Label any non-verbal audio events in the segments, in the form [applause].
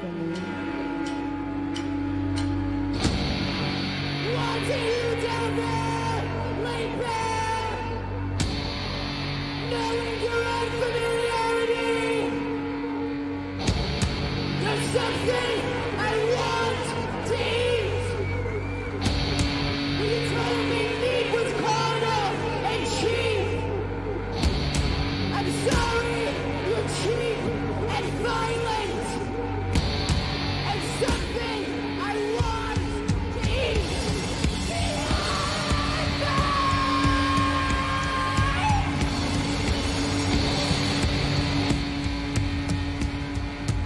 for me. Wanting you down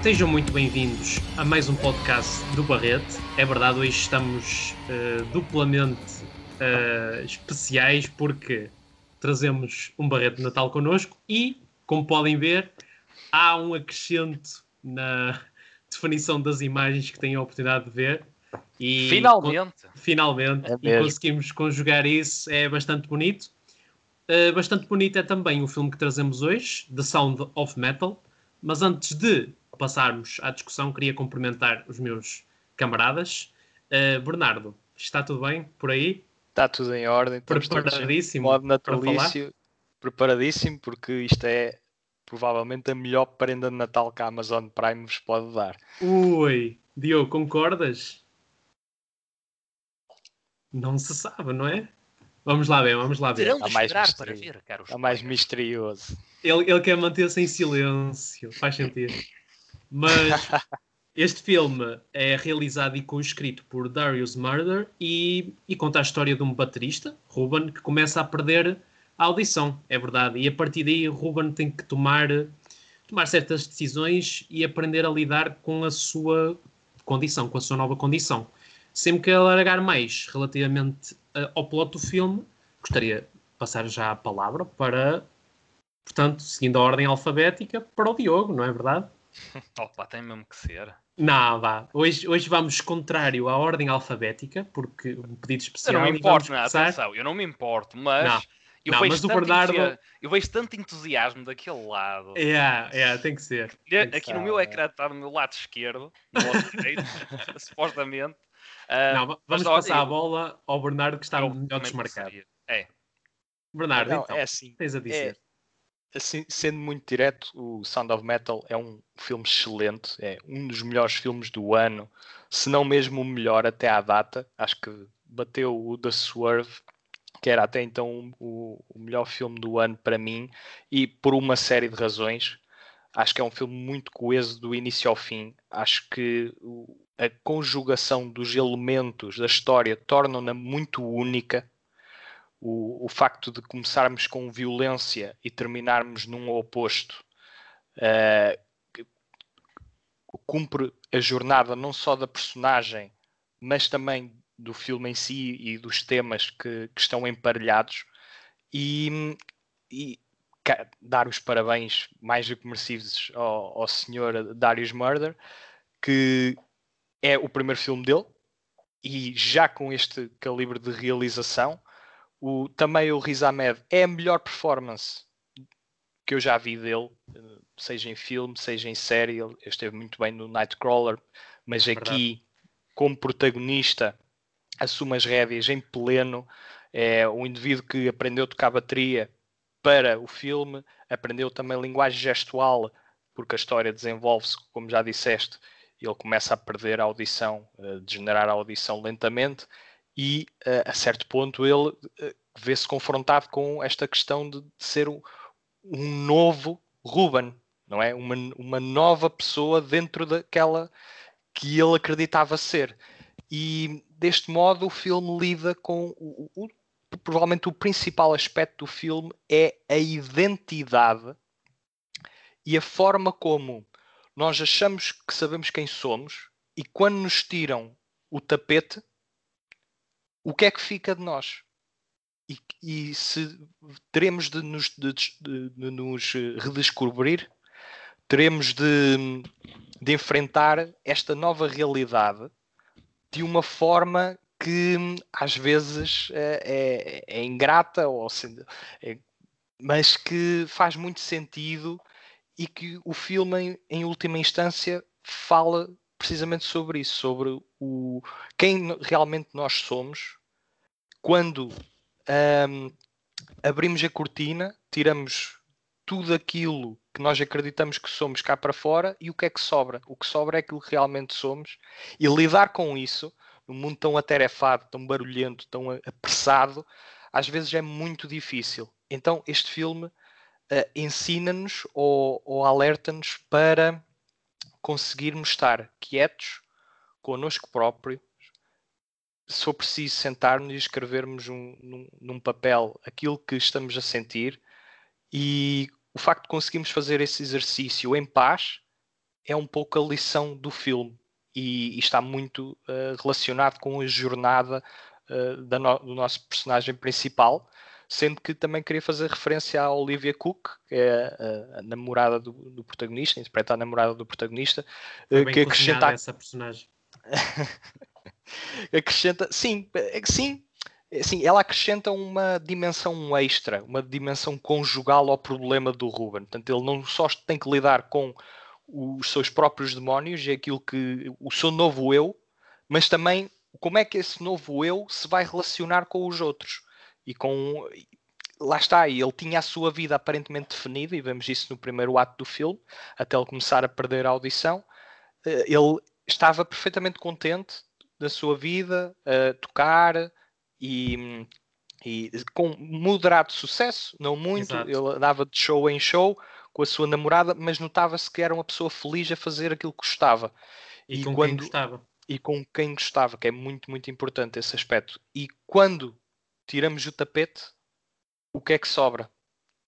Sejam muito bem-vindos a mais um podcast do Barrete. É verdade, hoje estamos eh, duplamente eh, especiais porque trazemos um Barrete de Natal connosco e, como podem ver, há um acrescento na definição das imagens que têm a oportunidade de ver. E Finalmente. finalmente, É e conseguimos conjugar isso, é bastante bonito. Uh, bastante bonito é também o filme que trazemos hoje, The Sound of Metal. Mas antes de passarmos à discussão, queria cumprimentar os meus camaradas. Uh, Bernardo, está tudo bem por aí? Está tudo em ordem, Preparadíssimo modo natalício, preparadíssimo, porque isto é provavelmente a melhor prenda de Natal que a Amazon Prime vos pode dar. Ui, Diogo, concordas? Não se sabe, não é? Vamos lá ver, vamos lá ver. Terão de Está esperar para misterioso. ver, caros Está mais misterioso. Ele, ele quer manter-se em silêncio, faz sentido. Mas [laughs] este filme é realizado e co-escrito por Darius Murder e, e conta a história de um baterista, Ruben, que começa a perder a audição, é verdade. E a partir daí, Ruben tem que tomar, tomar certas decisões e aprender a lidar com a sua condição, com a sua nova condição. Sempre que alargar mais relativamente eh, ao plot do filme, gostaria de passar já a palavra para portanto, seguindo a ordem alfabética, para o Diogo, não é verdade? [laughs] Opa, tem mesmo que ser. Não, vá. Hoje, hoje vamos contrário à ordem alfabética, porque um pedido Eu especial. não me importo, não, começar- atenção, eu não me importo, mas Não, eu, não, vejo mas o Bernardo- eu vejo tanto entusiasmo daquele lado. É, é, tem que ser. Tem que Aqui ser. no meu ecrã está no meu lado esquerdo, no lado direito, [laughs] supostamente. Ah, Não, mas vamos olha, passar a eu- bola ao Bernardo, que está eu melhor desmarcado. É, Bernardo, Não, então, é assim, tens a dizer. Assim, sendo muito direto, o Sound of Metal é um filme excelente, é um dos melhores filmes do ano, se não mesmo o melhor até à data. Acho que bateu o The Swerve, que era até então o, o melhor filme do ano para mim, e por uma série de razões. Acho que é um filme muito coeso do início ao fim. Acho que a conjugação dos elementos da história torna-na muito única. O, o facto de começarmos com violência e terminarmos num oposto que cumpre a jornada não só da personagem, mas também do filme em si e dos temas que, que estão emparelhados. E, e dar os parabéns mais do que merecidos ao, ao senhor Darius Murder, que é o primeiro filme dele e já com este calibre de realização, o, também o Riz Ahmed é a melhor performance que eu já vi dele, eh, seja em filme, seja em série. Ele esteve muito bem no Nightcrawler, mas aqui, como protagonista, assume as rédeas em pleno. É um indivíduo que aprendeu a tocar bateria para o filme, aprendeu também linguagem gestual, porque a história desenvolve-se, como já disseste, ele começa a perder a audição, a degenerar a audição lentamente, e eh, a certo ponto ele eh, vê-se confrontado com esta questão de, ser um, um novo Ruben, não é? Uma, uma nova pessoa dentro daquela que ele acreditava ser. E deste modo o filme lida com o, o- o- provavelmente o principal aspecto do filme é a identidade e a forma como nós achamos que sabemos quem somos e quando nos tiram o tapete, o que é que fica de nós? E, e se teremos de nos, de- de- de nos, redescobrir, teremos de, de enfrentar esta nova realidade de uma forma que às vezes é, é- é ingrata, ou é- mas que faz muito sentido e que o filme, em, em última instância, fala precisamente sobre isso, sobre o quem realmente nós somos quando um, abrimos a cortina, tiramos tudo aquilo que nós acreditamos que somos cá para fora e o que é que sobra? O que sobra é aquilo que realmente somos e lidar com isso num mundo tão atarefado, tão barulhento, tão apressado, às vezes é muito difícil. Então este filme uh, ensina-nos ou, ou alerta-nos para conseguirmos estar quietos connosco próprio, se for preciso sentarmos e escrevermos um, num, num, papel aquilo que estamos a sentir e o facto de conseguirmos fazer esse exercício em paz é um pouco a lição do filme e, e está muito uh, relacionado com a jornada uh, no, do nosso personagem principal, sendo que também queria fazer referência à Olivia Cook, que é a, a namorada do, do, protagonista, interpreta a namorada do protagonista, uh, que acrescenta essa personagem. [laughs] acrescenta, sim, sim, Sim, ela acrescenta uma dimensão extra, uma dimensão conjugal ao problema do Ruben. Portanto, ele não só tem que lidar com os seus próprios demónios e aquilo que o seu novo eu, mas também como é que esse novo eu se vai relacionar com os outros e com lá está, ele tinha a sua vida aparentemente definida, e vemos isso no primeiro ato do filme, até ele começar a perder a audição. Eh, ele estava perfeitamente contente da sua vida, a tocar, e, e com moderado sucesso, não muito. Exato. Ele andava de show em show com a sua namorada, mas notava-se que era uma pessoa feliz a fazer aquilo que gostava. E, e com quando, quem gostava. E com quem gostava, que é muito, muito importante esse aspecto. E quando tiramos o tapete, o que é que sobra?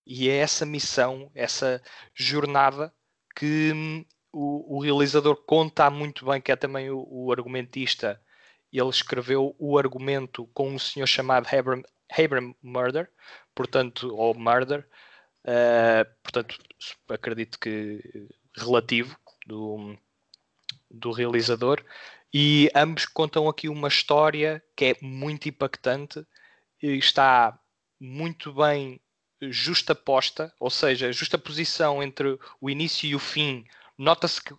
E é essa missão, essa jornada que hum, o, o, realizador conta muito bem, que é também o, o argumentista ele escreveu o argumento com um senhor chamado Abram, Abram Murder, portanto, ou Murder, uh, portanto, acredito que relativo do, do realizador, e ambos contam aqui uma história que é muito impactante, está muito bem justaposta, ou seja, justa posição entre o início e o fim. Nota-se que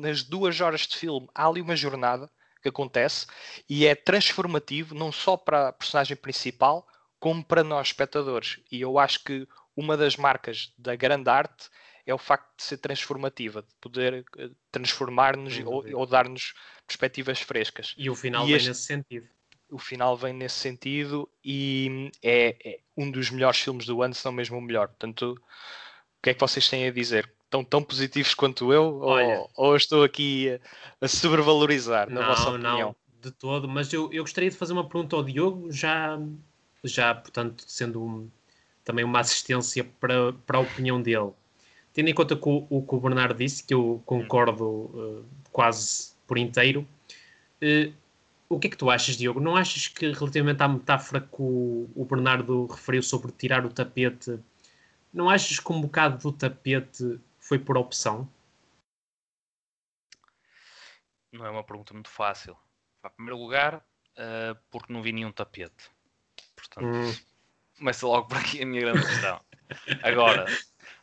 nas duas horas de filme há ali uma jornada que acontece e é transformativo não só para a personagem principal, como para nós espectadores. E eu acho que uma das marcas da grande arte é o facto de ser transformativa, de poder eh, transformar-nos ou, ou dar-nos perspectivas frescas. E o final e este, nesse sentido. O final vem nesse sentido e é, é, um dos melhores filmes do ano, se não mesmo o melhor. Portanto, o que é que vocês têm a dizer? estão tão positivos quanto eu? Ou, ou, estou aqui a, sobrevalorizar, na não, vossa opinião? Não, de todo. Mas eu, eu gostaria de fazer uma pergunta ao Diogo, já, já portanto, sendo um, também uma assistência para, para a opinião dele. Tendo em conta o, o que o Bernardo disse, que eu concordo uh, quase por inteiro, uh, o que é que tu achas, Diogo? Não achas que relativamente à metáfora que o, o Bernardo referiu sobre tirar o tapete, não achas que um bocado do tapete foi por opção? Não é uma pergunta muito fácil. Em primeiro lugar, uh, porque não vi nenhum tapete. Portanto, hum. começa logo por aqui a minha grande questão. Agora,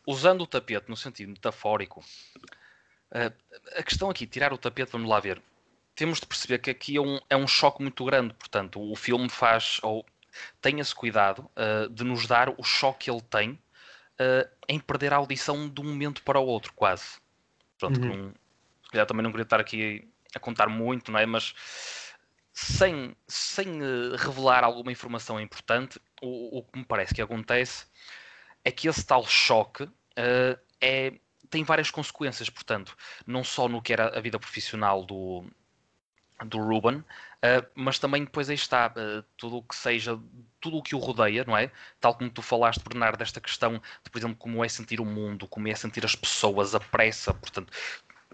usando o tapete no sentido metafórico, uh, a questão aqui, tirar o tapete, vamos lá ver. Temos de perceber que aqui é um, é um choque muito grande. Portanto, o filme faz, ou tem esse cuidado uh, de nos dar o choque que ele tem uh, em perder a audição de um momento para o outro, quase. Pronto, uhum. com, também não queria estar aqui a contar muito, não é? Mas sem, sem uh, revelar alguma informação importante, o, o, que me parece que acontece é que esse tal choque é, tem várias consequências, portanto, não só no que era a vida profissional do, do Ruben, uh, mas também depois aí está uh, tudo o que seja, tudo o que o rodeia, não é? Tal como tu falaste, Bernardo, desta questão de, por exemplo, como é sentir o mundo, como é sentir as pessoas, a pressa, portanto,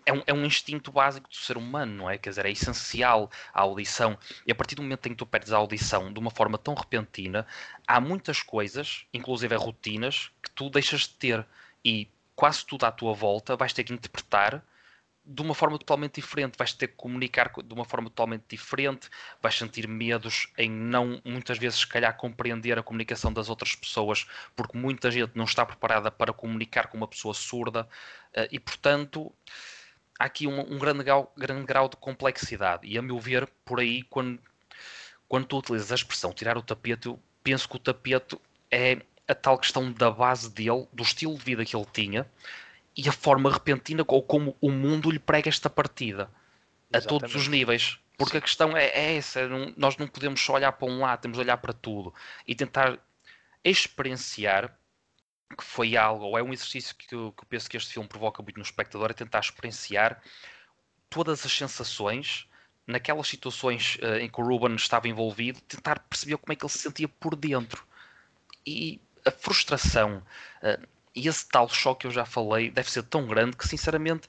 é um, é um instinto básico do ser humano, não é? Quer dizer, é essencial a audição. E a partir do momento em que tu perdes a audição de uma forma tão repentina, há muitas coisas, inclusive rotinas, que tu deixas de ter. E quase tudo à tua volta vais ter que interpretar de uma forma totalmente diferente, vais ter que comunicar de uma forma totalmente diferente, vais sentir medos em não, muitas vezes, se calhar, compreender a comunicação das outras pessoas, porque muita gente não está preparada para comunicar com uma pessoa surda, eh, e portanto, há aqui um, um grande, grau, grande grau de complexidade. E a meu ver, por aí, quando, quando tu utilizas a expressão tirar o tapete, eu penso que o tapete é a tal questão da base dele, do estilo de vida que ele tinha e a forma repentina ou como o mundo lhe prega esta partida a todos os níveis. Porque Sim. a questão é, é essa, não, nós não podemos só olhar para um lado, temos de olhar para tudo e tentar experienciar que foi algo, ou é um exercício que eu, que eu penso que este filme provoca muito no espectador, é tentar experienciar todas as sensações naquelas situações uh, em que o Ruben estava envolvido, tentar perceber como é que ele se sentia por dentro. E a frustração uh, e esse tal choque que eu já falei deve ser tão grande que, sinceramente,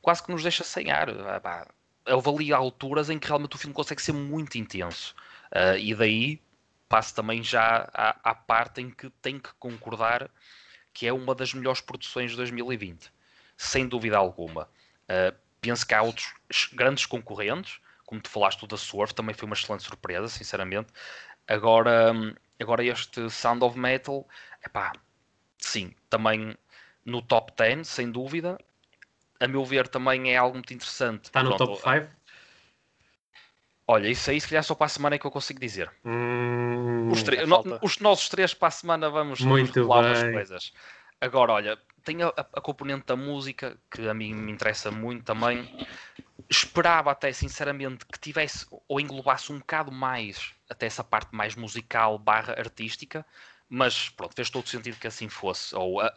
quase que nos deixa sem ar. Ah, houve ali alturas em que realmente o filme consegue ser muito intenso. Uh, e daí passo também já à, à, parte em que tenho que concordar que é uma das melhores produções de 2020, sem dúvida alguma. Uh, penso que há outros grandes concorrentes, como tu falaste, o da Surf também foi uma excelente surpresa, sinceramente. Agora, agora este Sound of Metal, epá, sim, também no top 10, sem dúvida. A meu ver, também é algo muito interessante. Está no Pronto, top 5? Olha, isso aí se calhar só para a semana é que eu consigo dizer. Hum, os, no, os, nossos três para a semana vamos, Muito falar umas coisas. Agora, olha, tem a, a, componente da música, que a mim me interessa muito também. Esperava até, sinceramente, que tivesse ou englobasse um bocado mais até essa parte mais musical barra artística, mas pronto, fez todo sentido que assim fosse, ou a,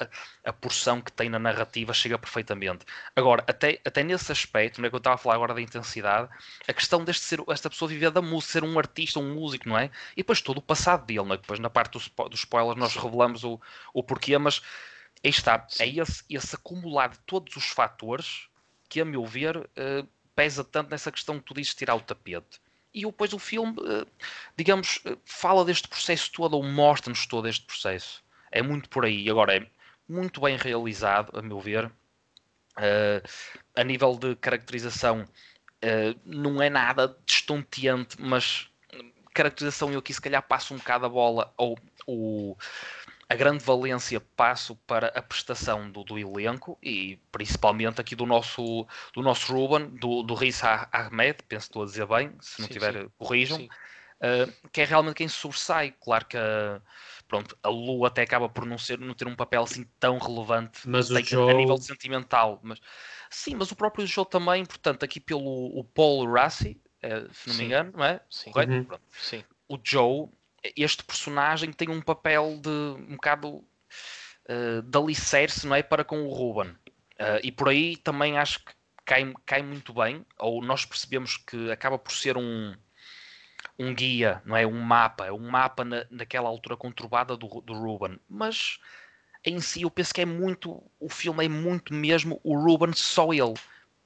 a, porção que tem na narrativa chega perfeitamente. Agora, até, até nesse aspecto, não é que eu estava a falar agora da intensidade, a questão deste ser, esta pessoa viver da música, ser um artista, um músico, não é? E depois todo o passado dele, não é? Depois na parte dos, dos spoilers nós revelamos o, o porquê, mas aí está, é esse, esse acumulado de todos os fatores que, a meu ver, uh, pesa tanto nessa questão que tu dizes tirar o tapete e depois o filme, eh, digamos, eh, fala deste processo todo ou mostra-nos todo este processo. É muito por aí. Agora, é muito bem realizado, a meu ver. Uh, a nível de caracterização, uh, não é nada destonteante, mas caracterização eu aqui se calhar passo um bocado a bola ou o a grande valência passo para a prestação do, do, elenco e principalmente aqui do nosso, do nosso Ruben, do, do Riz Ahmed, penso que estou a dizer bem, se não sim, tiver, sim. corrijam, uh, que é realmente quem sobressai. Claro que a, pronto, a Lu até acaba por não, ser, não ter um papel assim tão relevante mas o Joe... a nível sentimental. Mas, sim, mas o próprio Joe também, portanto, aqui pelo o Paul Rassi, é, se não me engano, não é? Sim. Correto? Uhum. Sim. O Joe este personagem tem um papel de um bocado uh, de alicerce, não é? Para com o Ruben. Uh, e por aí também acho que cai, cai muito bem, ou nós percebemos que acaba por ser um, um guia, não é? Um mapa, é um mapa na, naquela altura conturbada do, do Ruben. Mas em si eu penso que é muito, o filme é muito mesmo o Ruben só ele,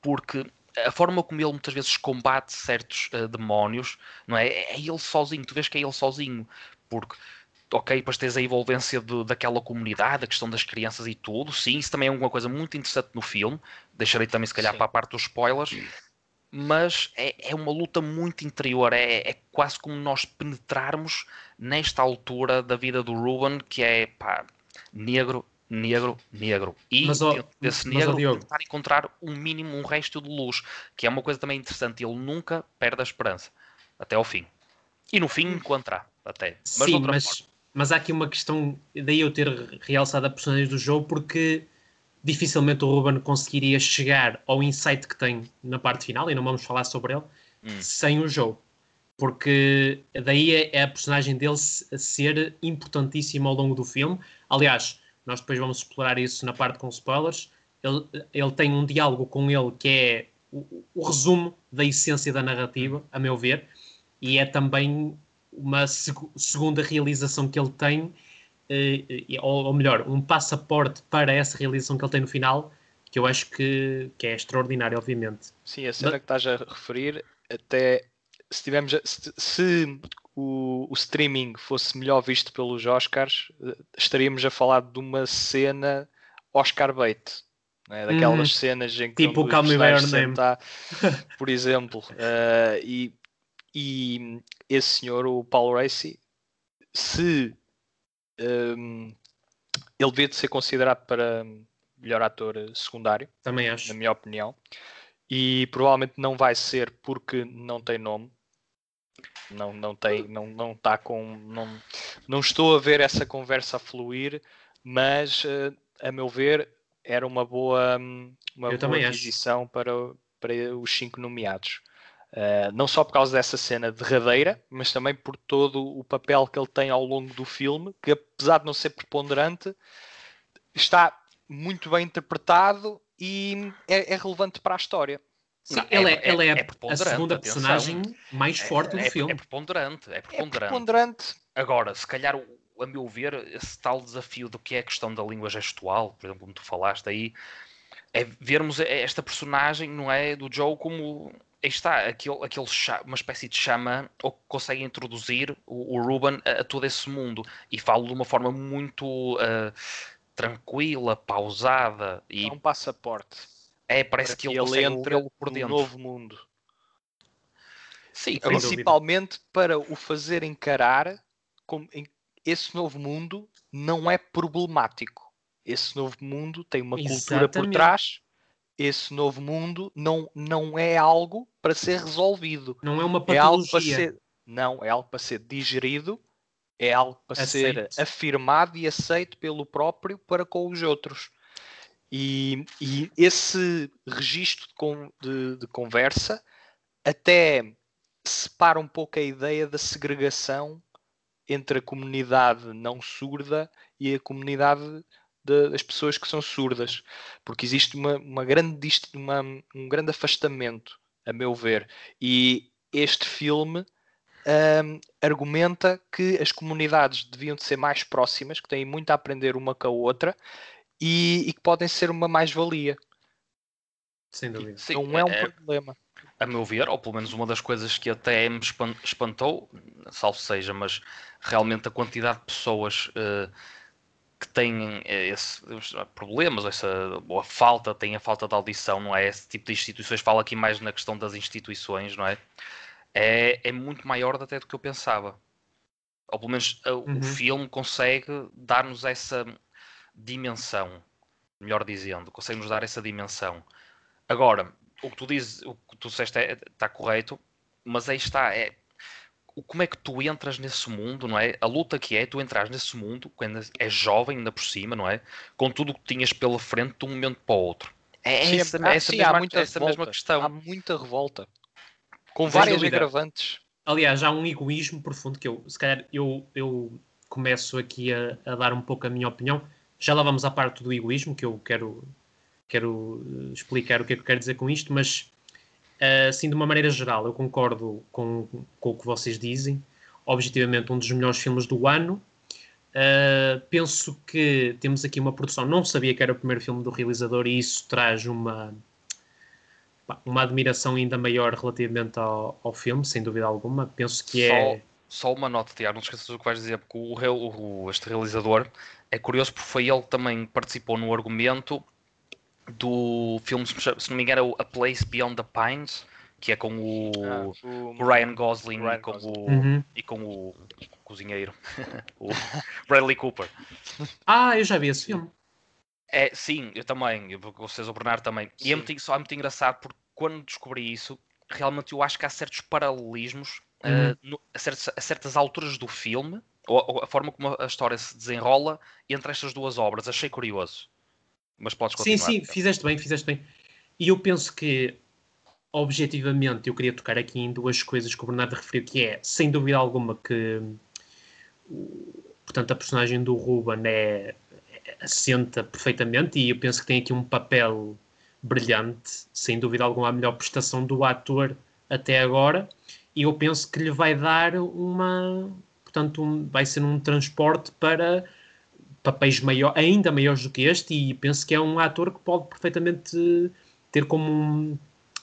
porque a forma como ele muitas vezes combate certos uh, demónios, não é? É ele sozinho, tu vês que é ele sozinho, porque ok, depois tens a envolvência de, daquela comunidade, a questão das crianças e tudo, sim, isso também é uma coisa muito interessante no filme, deixarei também se calhar sim. para a parte dos spoilers, mas é, é uma luta muito interior, é, é, quase como nós penetrarmos nesta altura da vida do Ruben, que é pá, negro, negro, negro. E mas, ó, desse mas, negro ó, tentar encontrar um mínimo, um resto de luz, que é uma coisa também interessante. Ele nunca perde a esperança até ao fim. E no fim encontrar até. Mas Sim, mas, mas há aqui uma questão, daí eu ter realçado a personagem do jogo, porque dificilmente o Ruben conseguiria chegar ao insight que tem na parte final, e não vamos falar sobre ele, hum. sem o jogo. Porque daí é, é a personagem dele ser importantíssima ao longo do filme. Aliás, nós depois vamos explorar isso na parte com spoilers. Ele, ele tem um diálogo com ele que é o, o resumo da essência da narrativa, a meu ver, e é também uma seg segunda realização que ele tem, eh, ou, ou, melhor, um passaporte para essa realização que ele tem no final, que eu acho que, que é extraordinário, obviamente. Sim, a cena Mas... que estás a referir, até se tivermos se, se o, o, streaming fosse melhor visto pelos Oscars, eh, estaríamos a falar de uma cena Oscar bait. Né? Daquelas uhum. cenas em que tipo o Call Me By por exemplo. Uh, [laughs] e, e esse senhor, o Paul Racy, se um, ehm, ele devia de ser considerado para melhor ator secundário, também acho, na minha opinião. e provavelmente não vai ser porque não tem nome. Não, não tem, não, não está com. Não, não estou a ver essa conversa fluir, mas a meu ver era uma boa, uma Eu boa acho. aquisição para, para os cinco nomeados. Uh, não só por causa dessa cena derradeira, mas também por todo o papel que ele tem ao longo do filme, que apesar de não ser preponderante, está muito bem interpretado e é, é relevante para a história. Sim, Não, ela é, é- ela é, é a- preponderante, segunda atenção. personagem mais forte do é, filme. é preponderante, é É preponderante. preponderante. Agora, se calhar, a meu ver, esse tal desafio do que é a questão da língua gestual, por exemplo, como tu falaste aí, é vermos esta personagem, não é, do Joe como aí está, aquele, aquele uma espécie de xamã, ou que consegue introduzir o, o Ruben a, a todo esse mundo. E falo de uma forma muito ah, tranquila, pausada, e É um passaporte. É, parece para que ele, ele entra por num dentro. novo mundo. Sim, dúvida. Principalmente para o fazer encarar como em- esse novo mundo não é problemático. Esse novo mundo tem uma cultura por Exatamente. trás. Esse novo mundo não, não é algo para ser resolvido. Não é uma É algo para patologia. ser. Não, é algo para ser digerido, é algo para ser Aceito. afirmado e aceito pelo próprio para com os outros. E, e esse registro de, de- de conversa até separa um pouco a ideia da segregação entre a comunidade não surda e a comunidade de- das pessoas que são surdas, porque existe uma, uma grande, uma- um grande afastamento, a meu ver, e este filme hum, argumenta que as comunidades deviam de ser mais próximas, que têm muito a aprender uma com a outra e, e que podem ser uma mais-valia. Sem dúvida. Sim, Não é um é- problema. a meu ver, ou pelo menos uma das coisas que até me espan- espantou, salvo seja, mas realmente a quantidade de pessoas eh, que têm eh, esse, problemas, essa, ou a falta, têm a falta de audição, não é? Esse tipo de instituições, falo aqui mais na questão das instituições, não é? É, é muito maior até do que eu pensava. Ou pelo menos a- Uhum. o filme consegue dar-nos essa dimensão, melhor dizendo, consegue nos dar essa dimensão. Agora, o que tu dizes, o que tu disseste é- está correto, mas aí está, é o- como é que tu entras nesse mundo, não é? A luta que é tu entras nesse mundo, quando és jovem ainda por cima, não é? Com tudo o que tinhas pela frente de um momento para o outro. É Sim, essa, ah, essa sim, mesma, há muita essa mesma revolta. questão. Há muita revolta. Com várias agravantes. Aliás, há um egoísmo profundo que eu, se calhar, eu, eu começo aqui a, a dar um pouco a minha opinião. Já lá vamos à parte do egoísmo, que eu quero, quero eh, explicar o que é que eu quero dizer com isto, mas eh, assim, de uma maneira geral, eu concordo com, com o que vocês dizem. Objetivamente, um dos melhores filmes do ano. Eh, penso que temos aqui uma produção. Não sabia que era o primeiro filme do realizador, e isso traz uma, uma admiração ainda maior relativamente ao, ao filme, sem dúvida alguma. Penso que é. Só uma nota, Tiago, não esqueças do que vais dizer, porque o, o- este realizador é curioso porque foi ele que também participou no argumento do filme, se não me engano, é A Place Beyond the Pines, que é com o, Ah, o- Ryan Gosling, Ryan e, com Gosling. O, Uhum. e com o cozinheiro, [laughs] o Bradley Cooper. Ah, eu já vi esse filme. É, sim, eu também, eu- vocês, o Bernardo também. E é Sim. muito, só é muito engraçado porque quando descobri isso, realmente eu acho que há certos paralelismos Uhum. eh, no- a, certas, a certas alturas do filme, ou, a forma como a história se desenrola entre estas duas obras. Achei curioso. Mas podes Sim, continuar. sim, Tiago. fizeste bem, fizeste bem. E eu penso que, objetivamente, eu queria tocar aqui em duas coisas que o Bernardo referiu, que é, sem dúvida alguma, que portanto, a personagem do Ruben é, é- assenta perfeitamente e eu penso que tem aqui um papel brilhante, sem dúvida alguma, a melhor prestação do ator até agora, e eu penso que lhe vai dar uma, portanto, um- vai ser um transporte para papéis maior, ainda maiores do que este e penso que é um ator que pode perfeitamente ter como um,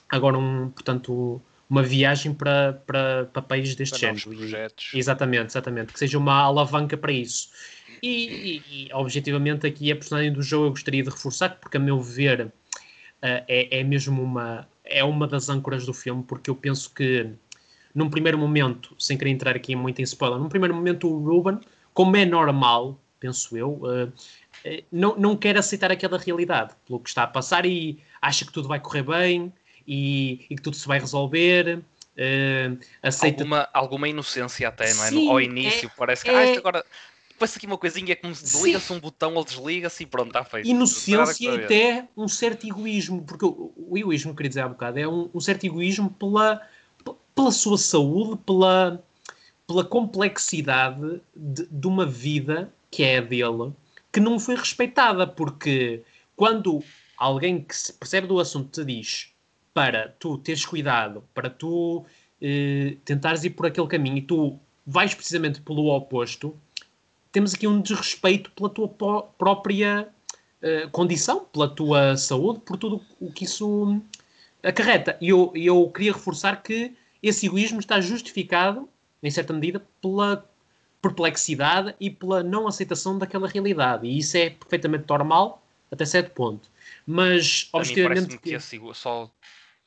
agora um, portanto, uma viagem para, para papéis deste para género. Projetos. Exatamente, exatamente. Que seja uma alavanca para isso. E, e- e, objetivamente aqui a personagem do jogo eu gostaria de reforçar, porque a meu ver eh, é, é mesmo uma, é uma das âncoras do filme, porque eu penso que num primeiro momento, sem querer entrar aqui muito em spoiler, num primeiro momento o Ruben, como é normal, penso eu, eh, não, não quer aceitar aquela realidade pelo que está a passar e acha que tudo vai correr bem e, e que tudo se vai resolver. Uh, aceita... alguma, alguma inocência até, não é? Sim, no, ao início é- parece que é- ah, isto agora passa aqui uma coisinha como se Sim. desliga-se um botão ou desliga-se e pronto, está feito. inocência e até um certo egoísmo, porque o, o egoísmo, queria dizer há bocado, é um, um certo egoísmo pela, pela sua saúde, pela, pela complexidade de, de uma vida que é a dele, que não foi respeitada, porque quando alguém que se percebe do assunto te diz para tu teres cuidado, para tu eh, tentares ir por aquele caminho e tu vais precisamente pelo oposto, temos aqui um desrespeito pela tua própria eh, condição, pela tua saúde, por tudo o que isso acarreta. E eu, eu queria reforçar que esse egoísmo está justificado, em certa medida, pela perplexidade e pela não aceitação daquela realidade. E isso é perfeitamente normal, até certo ponto. Mas, objetivamente, parece-me que esse, só,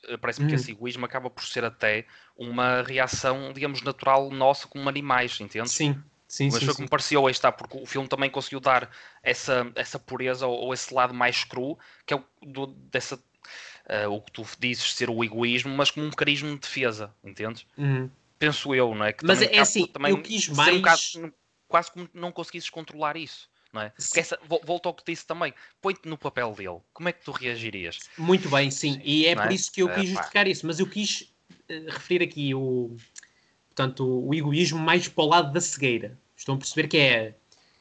eh, parece-me que Hum. esse egoísmo acaba por ser até uma reação, digamos, natural nossa como animais, entende? sim, sim, Mas sim, foi sim. como pareceu aí está, porque o filme também conseguiu dar essa, essa pureza ou, ou esse lado mais cru, que é o do- dessa eh, o que tu dizes ser o egoísmo, mas como um mecanismo de defesa, entendes? Uhum. Penso eu, não é? Que Mas também é assim, também eu quis um mais- bocado- não- quase como não conseguisses controlar isso, não é? Porque essa, vol- volta ao que disse também, põe-te no papel dele, como é que tu reagirias? Muito bem, sim. E é não por é? isso que eu É, quis pá. justificar isso. Mas eu quis eh, referir aqui o, portanto, o egoísmo mais para o lado da cegueira. Estão a perceber que é.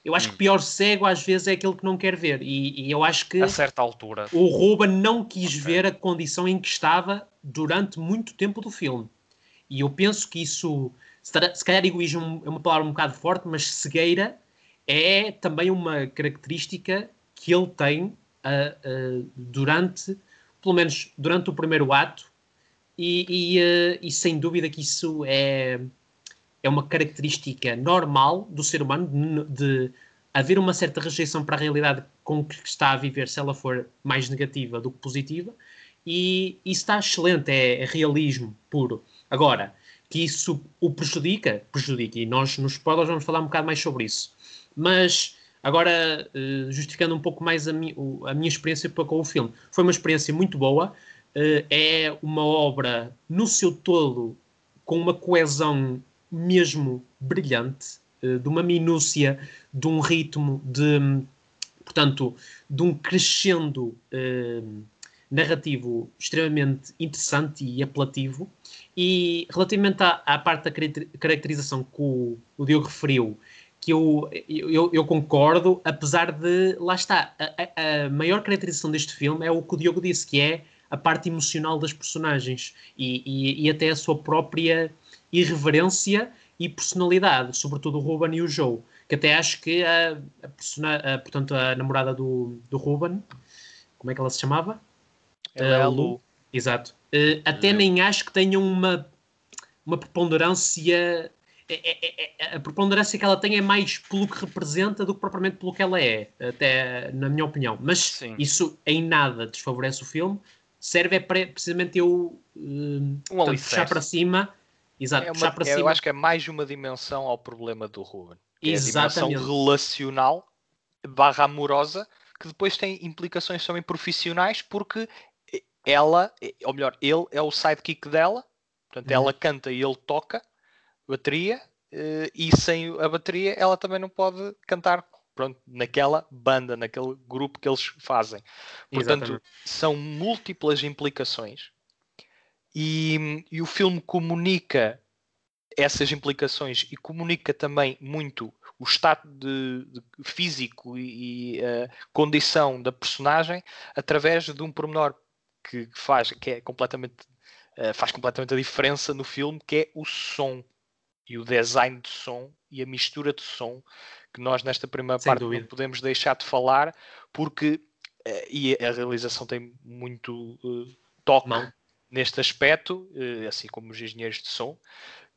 Eu acho Hum. que pior cego às vezes é aquele que não quer ver. E, e eu acho que A certa altura. o Ruben não quis Ok. ver a condição em que estava durante muito tempo do filme. E eu penso que isso, se calhar- egoísmo é uma palavra um bocado forte, mas cegueira é também uma característica que ele tem ah, ah, durante, pelo menos durante o primeiro ato, e, e, ah, e sem dúvida que isso é, é uma característica normal do ser humano de, de haver uma certa rejeição para a realidade com que está a viver, se ela for mais negativa do que positiva, e isso está excelente, é, é realismo puro. Agora, que isso o prejudica, prejudica, e nós nos spoilers vamos falar um bocado mais sobre isso. Mas agora, eh, justificando um pouco mais a, mi- a minha experiência com o filme, foi uma experiência muito boa, eh, é uma obra no seu todo com uma coesão mesmo brilhante, eh, de uma minúcia, de um ritmo, de, portanto, de um crescendo eh, narrativo extremamente interessante e apelativo. E relativamente à, à parte da caracter- caracterização que o, o Diogo referiu, que eu, eu, eu concordo, apesar de, lá está, a, a- a maior caracterização deste filme é o que o Diogo disse, que é a parte emocional das personagens e, e, e até a sua própria irreverência e personalidade, sobretudo o Ruben e o Joe, que até acho que a, a, persona- a- portanto, a namorada do, do Ruben, como é que ela se chamava? Ela é a Uh, Lu. Exato. Uh, até Lu. nem acho que tenham uma, uma preponderância. é- é- é- a preponderância que ela tem é mais pelo que representa do que propriamente pelo que ela é, até na minha opinião. Mas Sim. isso em nada desfavorece o filme. Serve é para precisamente eu uh, portanto, alicerce. puxar para cima. Exato, É uma- para é, eu cima. acho que é mais uma dimensão ao problema do Ruben. Que é a Exatamente. dimensão relacional barra amorosa que depois tem implicações também profissionais porque ela, ou melhor, ele é o sidekick dela, portanto Uhum. ela canta e ele toca bateria eh, e sem a bateria ela também não pode cantar pronto, naquela banda, naquele grupo que eles fazem. Portanto, Exatamente. são múltiplas implicações e, e o filme comunica essas implicações e comunica também muito o estado de, de físico e, e a condição da personagem através de um pormenor que faz que é completamente eh, faz completamente a diferença no filme que é o som e o design de som e a mistura de som que nós nesta primeira Sem parte dúvida. não podemos deixar de falar porque eh, e a realização tem muito eh, toque Mão. Neste aspecto, eh, assim como os engenheiros de som,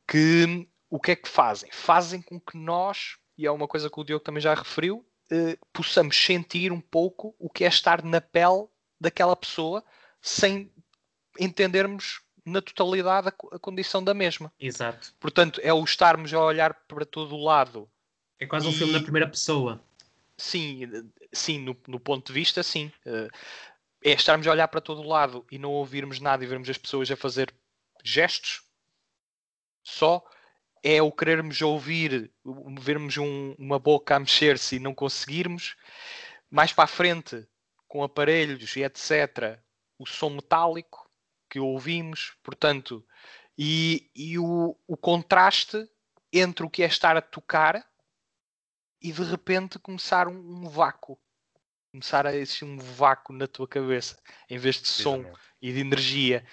que hum, o que é que fazem? Fazem com que nós, e é uma coisa que o Diogo também já referiu, eh, possamos sentir um pouco o que é estar na pele daquela pessoa sem entendermos na totalidade a, co- a condição da mesma. Exato. Portanto, é o estarmos a olhar para todo o lado É quase um E- filme na primeira pessoa. Sim, eh, sim, no, no ponto de vista, sim. Eh, é estarmos a olhar para todo lado e não ouvirmos nada e vermos as pessoas a fazer gestos só é o querermos ouvir, vermos um, uma boca a mexer-se e não conseguirmos. Mais para a frente, com aparelhos e etc., o som metálico que ouvimos, portanto, e, e o, o contraste entre o que é estar a tocar e de repente começar um, um vácuo. Começar a existir um vácuo na tua cabeça, em vez de som e de energia.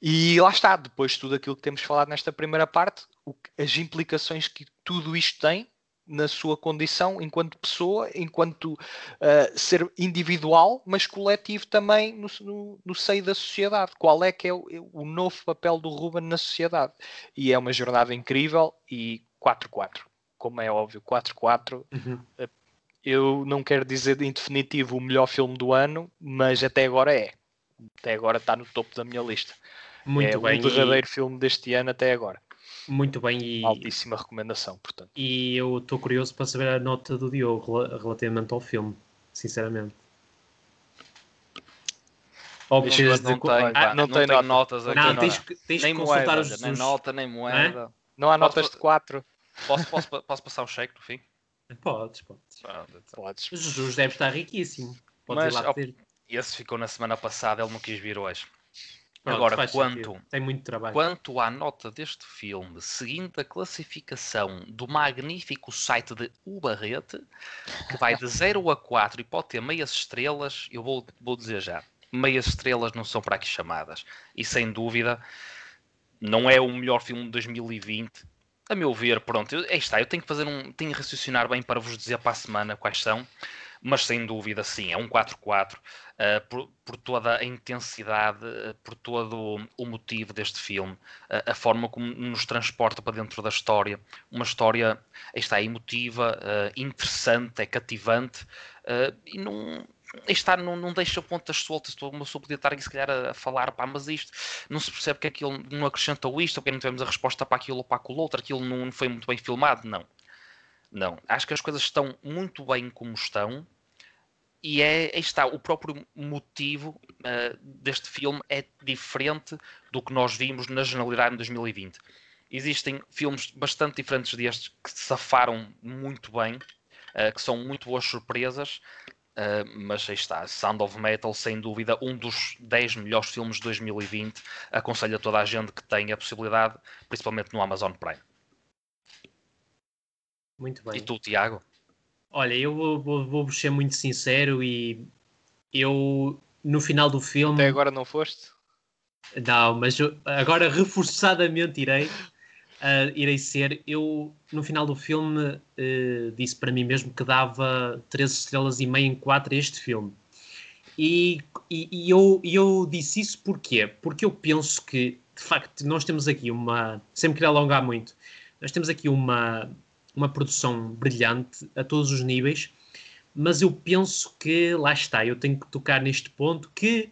E lá está, depois de tudo aquilo que temos falado nesta primeira parte, o, as implicações que tudo isto tem na sua condição enquanto pessoa, enquanto uh, ser individual, mas coletivo também no, no, no, seio da sociedade. Qual é que é o, o, novo papel do Ruben na sociedade? E é uma jornada incrível e 4-4, como é óbvio, 4-4. Uhum. Eu não quero dizer em definitivo o melhor filme do ano, mas até agora é. Até agora está no topo da minha lista. Muito é bem, o verdadeiro e... filme deste ano até agora. Muito bem e... Altíssima recomendação, portanto. E eu estou curioso para saber a nota do Diogo relativamente ao filme, sinceramente. Óbvio, não, não, tem, ah, não, não tem nota. notas aqui. Não, tens, tens nem consultar moeda, os, Nem nota, nem moeda. É? Não há notas de 4. Posso, posso, posso passar o cheque no fim? Podes, podes. Ah, então. podes. Jesus deve estar riquíssimo. Podes Mas, ir lá esse ficou na semana passada, ele não quis vir hoje. Pronto, Agora, quanto, Tem muito trabalho. quanto à nota deste filme, seguindo a classificação do magnífico site de Ubarrete, que vai de 0 a 4 e pode ter meias estrelas, eu vou, vou dizer já, meias estrelas não são para aqui chamadas. E sem dúvida, não é o melhor filme de 2020. A meu ver, pronto, aí está, eu tenho que fazer um. tenho que raciocinar bem para vos dizer para a semana quais são mas sem dúvida sim, é um 4-4 uh, eh, por, por, toda a intensidade, uh, por todo o motivo deste filme, uh, a forma como nos transporta para dentro da história, uma história está emotiva, interessante, é cativante e não está, não, não deixa pontas soltas. Estou uma pessoa podia estar aqui, se calhar, a, falar, pá, mas isto não se percebe que aquilo não acrescentou isto, ou que não tivemos a resposta para aquilo ou para aquilo outro, aquilo não, não foi muito bem filmado. Não. Não, acho que as coisas estão muito bem como estão e é, está, o próprio motivo uh, deste filme é diferente do que nós vimos na generalidade em 2020. Existem filmes bastante diferentes destes que se safaram muito bem, uh, que são muito boas surpresas, uh, mas aí está, Sound of Metal, sem dúvida, um dos 10 melhores filmes de 2020. Aconselho a toda a gente que tenha a possibilidade, principalmente no Amazon Prime. Muito bem. E tu, Tiago? Olha, eu vou, vou, vou ser muito sincero e eu, no final do filme. Até agora não foste? Não, mas eu, agora reforçadamente irei. Uh, irei ser. Eu, no final do filme, uh, disse para mim mesmo que dava 13 estrelas e meia em 4 a este filme. E, e, e, eu, eu disse isso porquê? Porque eu penso que, de facto, nós temos aqui uma. Sem me querer alongar muito, nós temos aqui uma, uma produção brilhante a todos os níveis, mas eu penso que lá está, eu tenho que tocar neste ponto que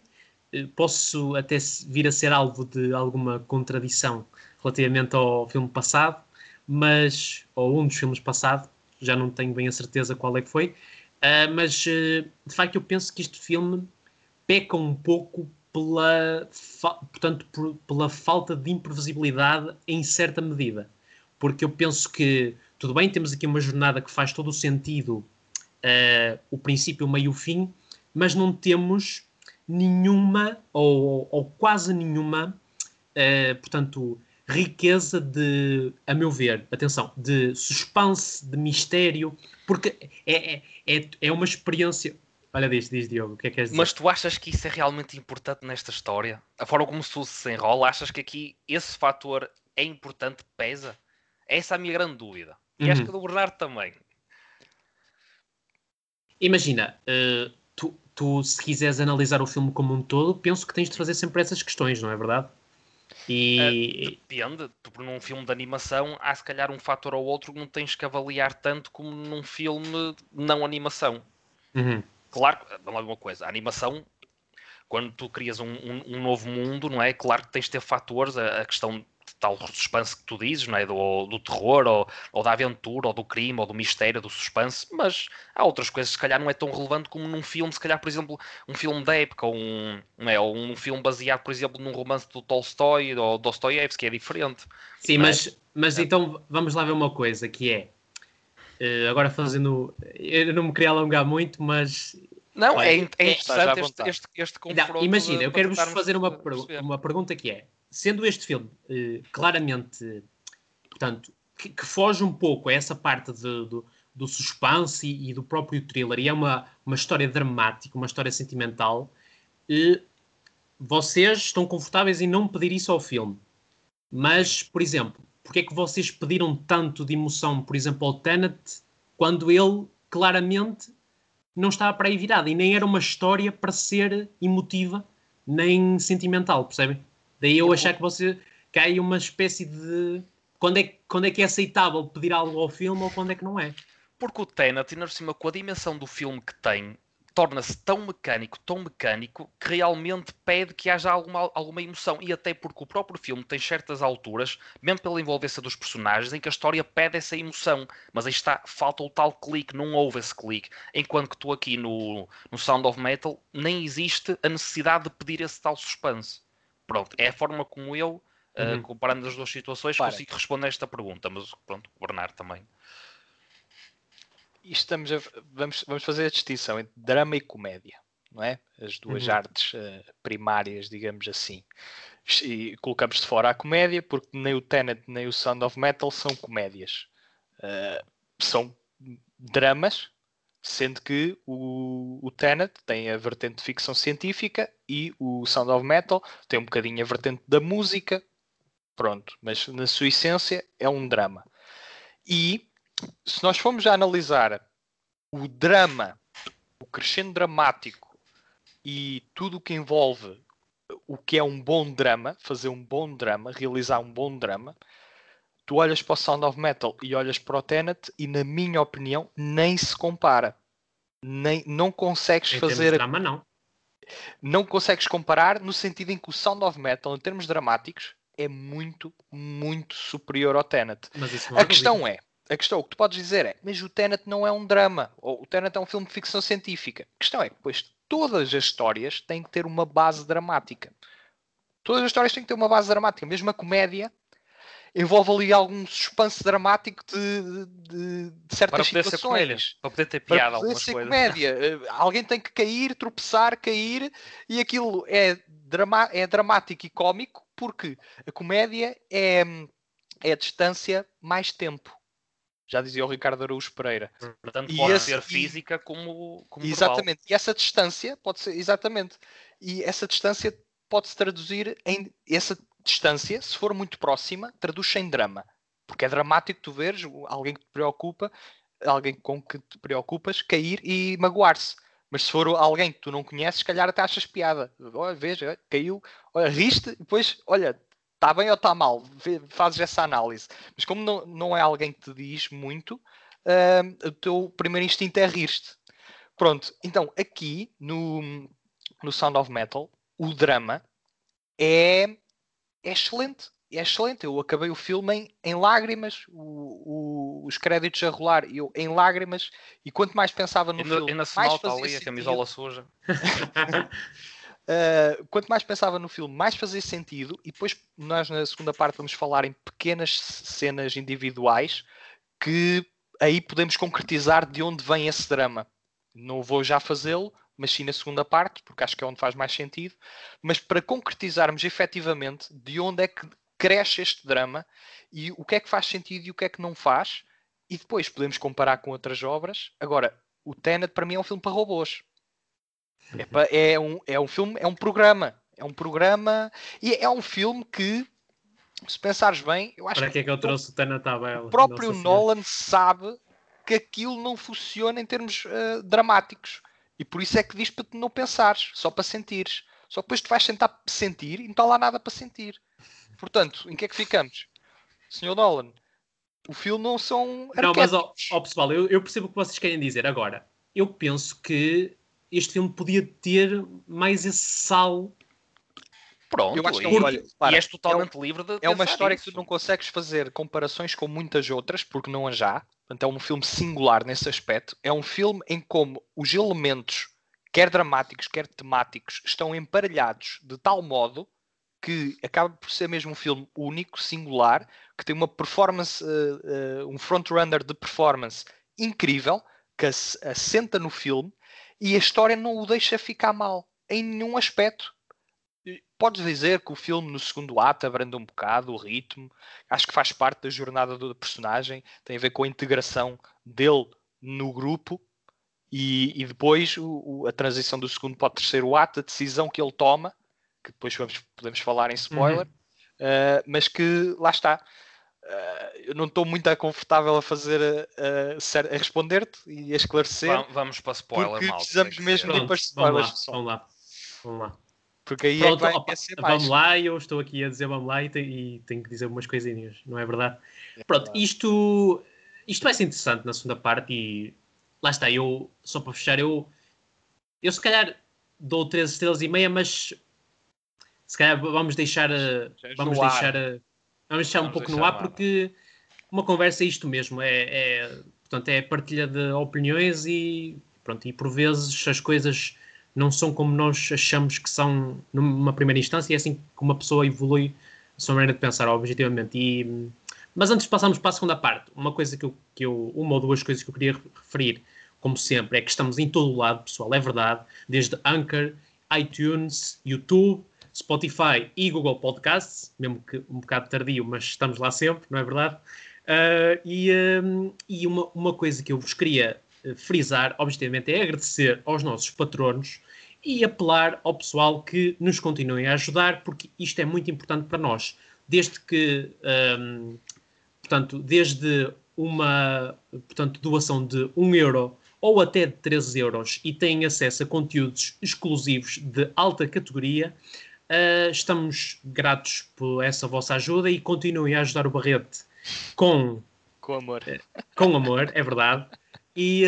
eh, posso até vir a ser alvo de alguma contradição relativamente ao filme passado, mas ou um dos filmes passados, já não tenho bem a certeza qual é que foi, uh, mas uh, de facto eu penso que este filme peca um pouco pela, portanto, por, pela falta de imprevisibilidade em certa medida, porque eu penso que tudo bem, temos aqui uma jornada que faz todo o sentido, uh, o princípio, o meio e o fim, mas não temos nenhuma, ou, ou quase nenhuma, portanto, riqueza de, a meu ver, atenção, de suspense, de mistério, porque é, é, é, é uma experiência. Olha, diz, diz Diogo, o que é que queres dizer? Mas tu achas que isso é realmente importante nesta história? A forma como se se enrola, achas que aqui esse fator é importante, pesa? Essa é a minha grande dúvida. E uhum. acho que do Bernardo também. Imagina, uh, tu, tu, se quiseres analisar o filme como um todo, penso que tens de fazer sempre essas questões, não é verdade? E... Uh, depende, tu, num filme de animação há se calhar um fator ou outro que não tens que avaliar tanto como num filme não animação. Uhum. Claro, vamos lá uma coisa, a animação, quando tu crias um, um, um, novo mundo, não é? Claro que tens de ter fatores, a, a questão tal suspense que tu dizes, não é? do, do terror, ou, ou da aventura, ou do crime, ou do mistério, do suspense, mas há outras coisas que se calhar não é tão relevante como num filme, se calhar, por exemplo, um filme da época, ou um, não é? ou um filme baseado, por exemplo, num romance do Tolstói ou Dostoiévski, que é diferente. Sim, é? mas, mas então vamos lá ver uma coisa, que é, eh, agora fazendo, eu não me queria alongar muito, mas Não, Olha, é, é é- interessante este, este, este Não, confronto. imagina, eu quero-vos fazer uma, per- perceber. uma pergunta que é: sendo este filme eh, claramente, portanto, que, que foge um pouco a essa parte de- do, do suspense e, e do próprio thriller, e é uma, uma história dramática, uma história sentimental, eh, vocês estão confortáveis em não pedir isso ao filme. Mas, por exemplo, porque é que vocês pediram tanto de emoção, por exemplo, ao Tenet, quando ele claramente não estava para aí virado e nem era uma história para ser emotiva nem sentimental, percebem? Daí eu achar que você que há aí uma espécie de quando é, que- quando é que é aceitável pedir algo ao filme ou quando é que não é. Porque o Tenet, ainda por cima, com a dimensão do filme que tem, torna-se tão mecânico, tão mecânico, que realmente pede que haja alguma, alguma emoção. E até porque o próprio filme tem certas alturas, mesmo pela envolvência dos personagens, em que a história pede essa emoção. Mas aí está, falta o tal clique, não houve esse clique. Enquanto que tu aqui no, no Sound of Metal, nem existe a necessidade de pedir esse tal suspense. Pronto, é a forma como eu, eh, Uhum. comparando as duas situações, Para. consigo responder esta pergunta. Mas pronto, o Bernardo também. E estamos a- vamos, vamos fazer a distinção entre drama e comédia, não é? As duas Uhum. artes eh, primárias, digamos assim. E colocamos de fora a comédia, porque nem o Tenet nem o Sound of Metal são comédias. Eh, são dramas, sendo que o, o Tenet tem a vertente de ficção científica e o Sound of Metal tem um bocadinho a vertente da música. Pronto, mas na sua essência é um drama. E se nós formos a analisar o drama, o crescendo dramático e tudo o que envolve o que é um bom drama, fazer um bom drama, realizar um bom drama, tu olhas para o Sound of Metal e olhas para o Tenet e, na minha opinião, nem se compara. Nem, não consegues Em fazer drama, não. não consegues comparar no sentido em que o Sound of Metal, em termos dramáticos, é muito, muito superior ao Tenet. A questão dúvida. é, a questão, o que tu podes dizer é, mas o Tenet não é um drama, ou o Tenet é um filme de ficção científica. A questão é que, pois, todas as histórias têm que ter uma base dramática. Todas as histórias têm que ter uma base dramática. Mesmo a comédia envolve ali algum suspense dramático de, de- de- Para certas poder ser comédia, situações. para poder ter Para piada poder algumas ser coisas. comédia. [laughs] Eh, Alguém tem que cair, tropeçar, cair, e aquilo é, drama, é dramático e cómico, porque a comédia é, é a distância mais tempo. Já dizia o Ricardo Araújo Pereira. Portanto, E pode esse- ser e- física como, como verbal. Exatamente. E essa distância pode ser, exatamente. E essa distância pode-se traduzir em essa distância, se for muito próxima, traduz-se em drama. Porque é dramático tu veres alguém que te preocupa, alguém com que te preocupas, cair e magoar-se. Mas se for alguém que tu não conheces, se calhar até achas piada. Olha, veja, caiu, olha, riste, depois, olha, está bem ou está mal? Fazes essa análise. Mas como não, não é alguém que te diz muito, hum, o teu primeiro instinto é rir-te. Pronto, então aqui no, no Sound of Metal, o drama é, é excelente. É excelente. Eu acabei o filme em, em lágrimas, o- o- os créditos a rolar, e eu em lágrimas, e quanto mais pensava no Ainda, filme, ainda se mais nota fazia ali a sentido. camisola suja. Uh, [laughs] [laughs] quanto mais pensava no filme, mais fazia sentido. E depois nós na segunda parte vamos falar em pequenas cenas individuais que aí podemos concretizar de onde vem esse drama. Não vou já fazê-lo, mas sim na segunda parte, porque acho que é onde faz mais sentido. Mas para concretizarmos efetivamente de onde é que cresce este drama e o que é que faz sentido e o que é que não faz, e depois podemos comparar com outras obras. Agora, o Tenet para mim é um filme para robôs. É, é um, é um filme, é um programa. É um programa e é um filme que, se pensares bem, eu acho Para que é que eu o- trouxe o Tana Tabela? o próprio. Nolan sabe que aquilo não funciona em termos eh, dramáticos. E por isso é que diz para tu não pensares, só para sentires. Só que depois tu vais tentar sentir e não está lá nada para sentir. Portanto, em que é que ficamos? Senhor Nolan, o filme não são Não, mas ó, ó, pessoal, eu, eu percebo o que vocês querem dizer. Agora, eu penso que este filme podia ter mais esse sal Pronto, Eu acho que, e, olha, para, e és totalmente livre de É uma história que isso. tu não consegues fazer comparações com muitas outras, porque não as há. Portanto, é um filme singular nesse aspecto. É um filme em como os elementos, quer dramáticos, quer temáticos, estão emparelhados de tal modo que acaba por ser mesmo um filme único, singular, que tem uma performance, uh, uh, um frontrunner de performance incrível, que ass- assenta no filme e a história não o deixa ficar mal em nenhum aspecto. Podes dizer que o filme no segundo ato abranda um bocado o ritmo, acho que faz parte da jornada do personagem, tem a ver com a integração dele no grupo e, e depois o- o- a transição do segundo para o terceiro ato, a decisão que ele toma, que depois vamos, podemos falar em spoiler, uh, mas que lá está. Uh, eu não estou muito confortável a fazer a, a ser- a responder-te e a esclarecer, Va- Vamos para spoiler, porque malta, precisamos mesmo Pronto, para vamos lá, spoilers, vamos lá. Vamos lá. Porque aí é Pronto, que vai ser mais. vamos lá, eu estou aqui a dizer vamos lá e, te- e tenho que dizer umas coisinhas, não é verdade? Pronto, isto, isto vai ser interessante na segunda parte e lá está, eu, só para fechar, eu, eu se calhar dou 13 estrelas e meia, mas se calhar vamos deixar, eh, Já és vamos ar. deixar, eh, vamos deixar um Vamos pouco no deixar ar no ar. porque uma conversa é isto mesmo, é, é, portanto, é partilha de opiniões e pronto, e por vezes as coisas não são como nós achamos que são numa primeira instância e é assim que uma pessoa evolui a sua maneira de pensar objetivamente. E, mas antes de passarmos para a segunda parte, uma coisa que eu, que eu uma ou duas coisas que eu queria referir, como sempre, é que estamos em todo o lado, pessoal, é verdade, desde Anchor, iTunes, YouTube, Spotify e Google Podcasts, mesmo que um bocado tardio, mas estamos lá sempre, não é verdade? Ah, e hum, e uma, uma coisa que eu vos queria eh, frisar, objetivamente, é agradecer aos nossos patronos e apelar ao pessoal que nos continuem a ajudar, porque isto é muito importante para nós. Desde que, hum, portanto, desde uma portanto, doação de 1 euro ou até de 13 euros e têm acesso a conteúdos exclusivos de alta categoria, ah, estamos gratos por essa vossa ajuda e continuem a ajudar o Barrete com Com amor. com amor, é verdade. E,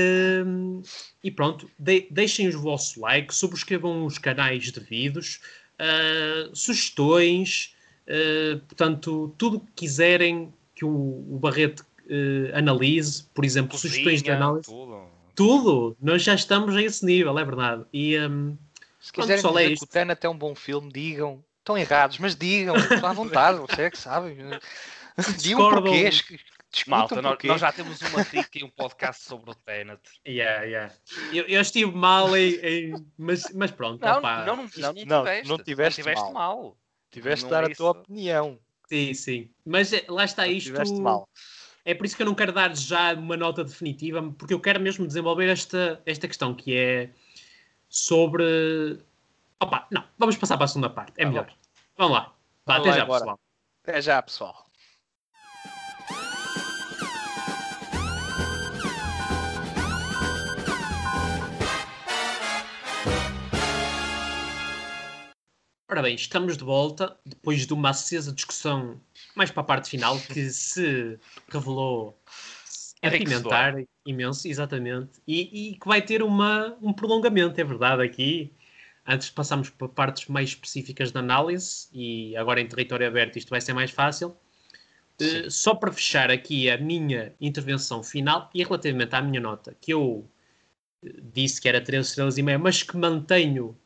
hum, e pronto, de- deixem o vosso like, subscrevam os canais devidos, ah, sugestões, ah, portanto, tudo que quiserem que o, o Barreto ah, analise, por exemplo, sugestões de Cozinha, análise, tudo. tudo, nós já estamos a esse nível, é verdade. E hum, Se Pronto, quiserem pessoal, é dizer que o Tenet é um bom filme, digam. Estão errados, mas digam. [laughs] Estão à vontade, vocês é que sabem. [laughs] Digam porquê. Discutam Malta, nós, nós já temos uma crítica e um podcast sobre o Tenet. yeah, yeah. Eu, eu estive mal, em, em- mas, mas pronto, Não, opá, não, não, não, não, não, tiveste. não tiveste mal. mal. Tiveste não de dar é a tua opinião. sim, sim. Mas eh, lá está Não isto. tiveste mal. É por isso que eu não quero dar já uma nota definitiva, porque eu quero mesmo desenvolver esta, esta questão que é sobre. Opa, não, vamos passar para a segunda parte, é Tá melhor. Vamos lá. Vá, até lá já, embora. pessoal. Até já, pessoal. Ora bem, estamos de volta depois de uma acesa discussão mais para a parte final que se revelou apimentar imenso, exatamente, e, e que vai ter uma, um prolongamento, é verdade, aqui. Antes de passarmos para partes mais específicas da análise, e agora em território aberto isto vai ser mais fácil. Eh, só para fechar aqui a minha intervenção final e relativamente à minha nota, que eu eh, disse que era 13 estrelas e meia, mas que mantenho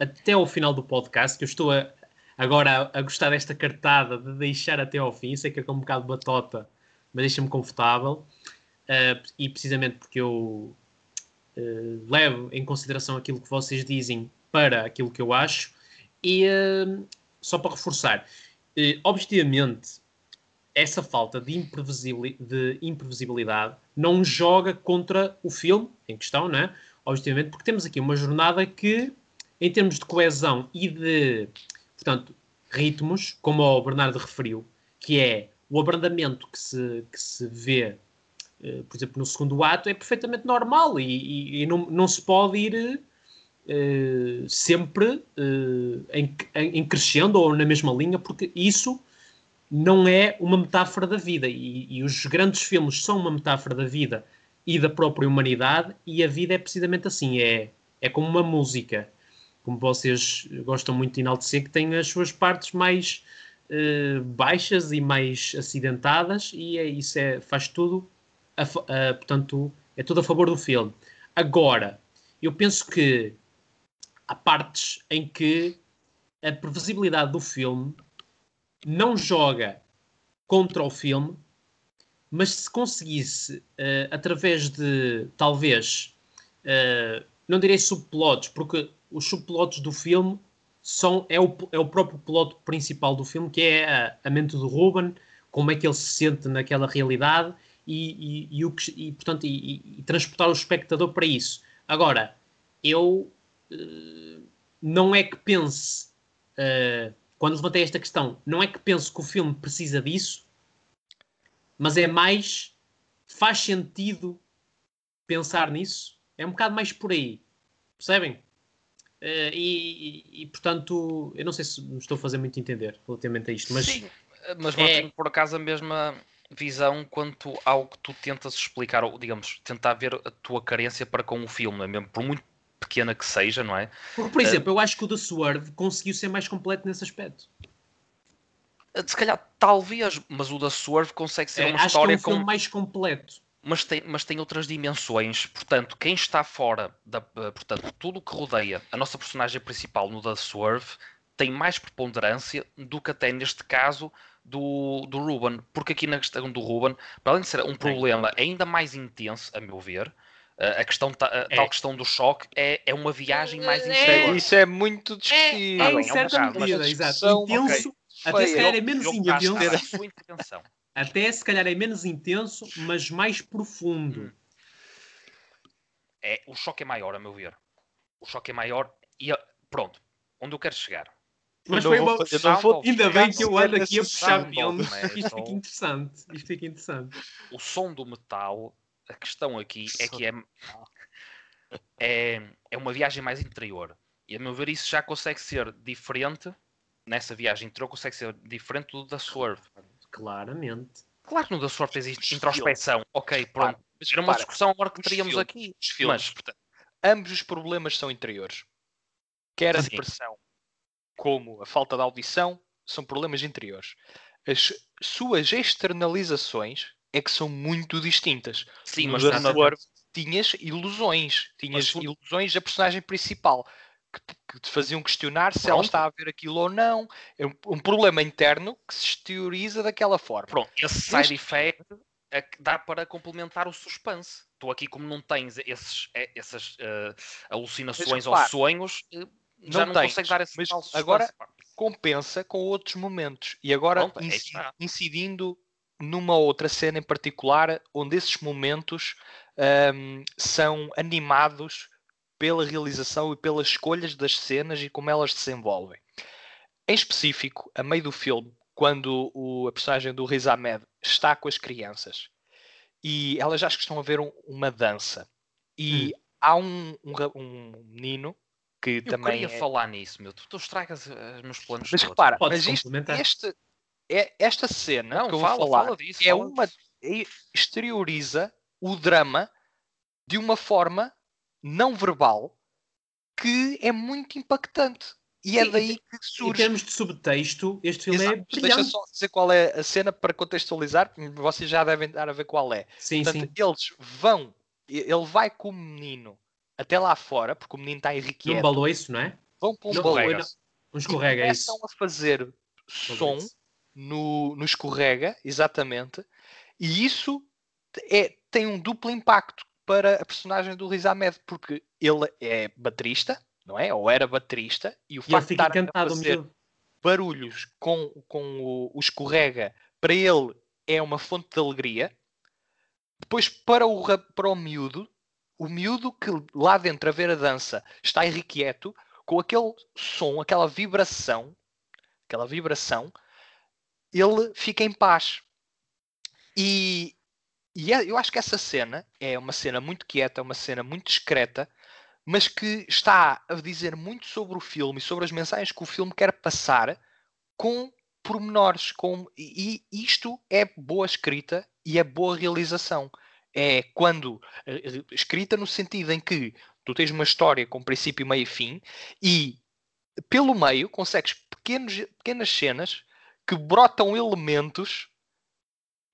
até ao final do podcast, que eu estou a- agora a, a gostar desta cartada de deixar até ao fim, sei que é um bocado batota, mas deixa-me confortável, eh, e precisamente porque eu eh, levo em consideração aquilo que vocês dizem para aquilo que eu acho, e eh, só para reforçar, objetivamente, essa falta de, de imprevisibilidade não joga contra o filme em questão, né? objetivamente, porque temos aqui uma jornada que, em termos de coesão e de, portanto, ritmos, como o Bernardo referiu, que é o abrandamento que se, que se vê, eh, por exemplo, no segundo ato, é perfeitamente normal e, e- e não, não se pode ir eh, sempre em, em, em crescendo ou na mesma linha, porque isso não é uma metáfora da vida. E, e os grandes filmes são uma metáfora da vida e da própria humanidade, e a vida é precisamente assim: é, é como uma música. Como vocês gostam muito de enaltecer, que tem as suas partes mais uh, baixas e mais acidentadas, e é, isso é, faz tudo, a, portanto, é tudo a favor do filme. Agora, eu penso que há partes em que a previsibilidade do filme não joga contra o filme, mas se conseguisse, uh, através de talvez, uh, não direi subplots, porque os subplots do filme são, é, o, é o próprio plot principal do filme, que é a, a mente do Ruben, como é que ele se sente naquela realidade e, e, e o que, e, portanto, e, e, transportar o espectador para isso. Agora, eu uh, não é que pense, uh, quando levantei esta questão, não é que penso que o filme precisa disso, mas é mais faz sentido pensar nisso. É um bocado mais por aí, percebem? Uh, e, e, e, portanto, eu não sei se me estou a fazer muito entender relativamente a isto, mas. Sim, mas é... tenho por acaso a mesma visão quanto ao que tu tentas explicar, ou digamos, tentar ver a tua carência para com o filme, mesmo por muito pequena que seja, não é? Porque, por exemplo, uh, eu acho que o The Swerve conseguiu ser mais completo nesse aspecto. Eh, se calhar, talvez, mas o da Swerve consegue ser é, uma história que é um com... mais completo. Mas tem, mas tem outras dimensões. Portanto, quem está fora da. Eh, portanto, tudo o que rodeia a nossa personagem principal no da Swerve tem mais preponderância do que até neste caso do, do Ruben. Porque aqui na questão do Ruben, para além de ser um problema ainda mais intenso, a meu ver, a questão, a é. tal questão do choque é, é uma viagem mais é, Isso é muito discutível. É, é, em certa medida, exato. Intenso, okay. até se calhar é menos intenso. Até se calhar é menos intenso, mas mais profundo. Hum. É, o choque é maior, a meu ver. O choque é maior e pronto, onde eu quero chegar. Mas foi uma... Vou... Ainda bem que eu ando aqui a puxar filmes. Isto fica interessante. Isto fica interessante. O som do metal a questão aqui é que é, é, é uma viagem mais interior. E a meu ver, isso já consegue ser diferente. Nessa viagem interior, consegue ser diferente do da Swerve. Claramente. Claro que no da Swerve existe introspeção. Ok, pronto. Para, mas era uma discussão agora que teríamos filmes, aqui. Os filmes, mas, portanto, ambos os problemas são interiores. Quer a depressão como a falta de audição são problemas interiores. As suas externalizações é que são muito distintas. Sim, mas na War tinhas ilusões, tinhas mas, ilusões da personagem principal que, te faziam questionar se Pronto. ela está a ver aquilo ou não. É um, um, problema interno que se exterioriza daquela forma. Pronto, esse side effect é dá para complementar o suspense. Tu aqui, como não tens esses, é, essas uh, alucinações mas, ou sonhos, uh, já não, não consegues dar esse mas agora compensa com outros momentos. E agora Pronto, é incidindo numa outra cena em particular, onde esses momentos um, são animados pela realização e pelas escolhas das cenas e como elas se desenvolvem. Em específico, a meio do filme, quando o, a personagem do Riz Ahmed está com as crianças e elas que estão a ver um, uma dança e hum. há um, um, um, menino que eu também. Eu queria é... falar nisso, meu. Tu, tu estragas os meus planos. Mas repara, mas isto, este, é, esta cena não, que eu vou fala, falar fala disso, é uma é, exterioriza o drama de uma forma não verbal que é muito impactante. E é Sim, é daí que surge. Em termos de subtexto, este filme Exato. é brilhante. Deixa só dizer qual é a cena para contextualizar, vocês já devem dar a ver qual é. Sim, Portanto, sim. eles vão, ele vai com o menino até lá fora, porque o menino está irrequieto. Num baloiço, não é? Vão para um escorrega. Um escorrega, é isso. Começam a fazer som no, no escorrega, exatamente, e isso é, tem um duplo impacto para a personagem do Riz Ahmed, porque ele é baterista, não é? Ou era baterista, e o e facto de estar a fazer barulhos com, com o, o escorrega, para ele é uma fonte de alegria. Depois, para o, para o miúdo, o miúdo que lá dentro a ver a dança está irrequieto, com aquele som, aquela vibração, aquela vibração, ele fica em paz. E, e é, eu acho que essa cena é uma cena muito quieta, uma cena muito discreta, mas que está a dizer muito sobre o filme e sobre as mensagens que o filme quer passar com pormenores. Com, e, isto é boa escrita e é boa realização. É quando eh, escrita no sentido em que Tu tens uma história com princípio, meio e fim e pelo meio consegues pequenos, pequenas cenas que brotam elementos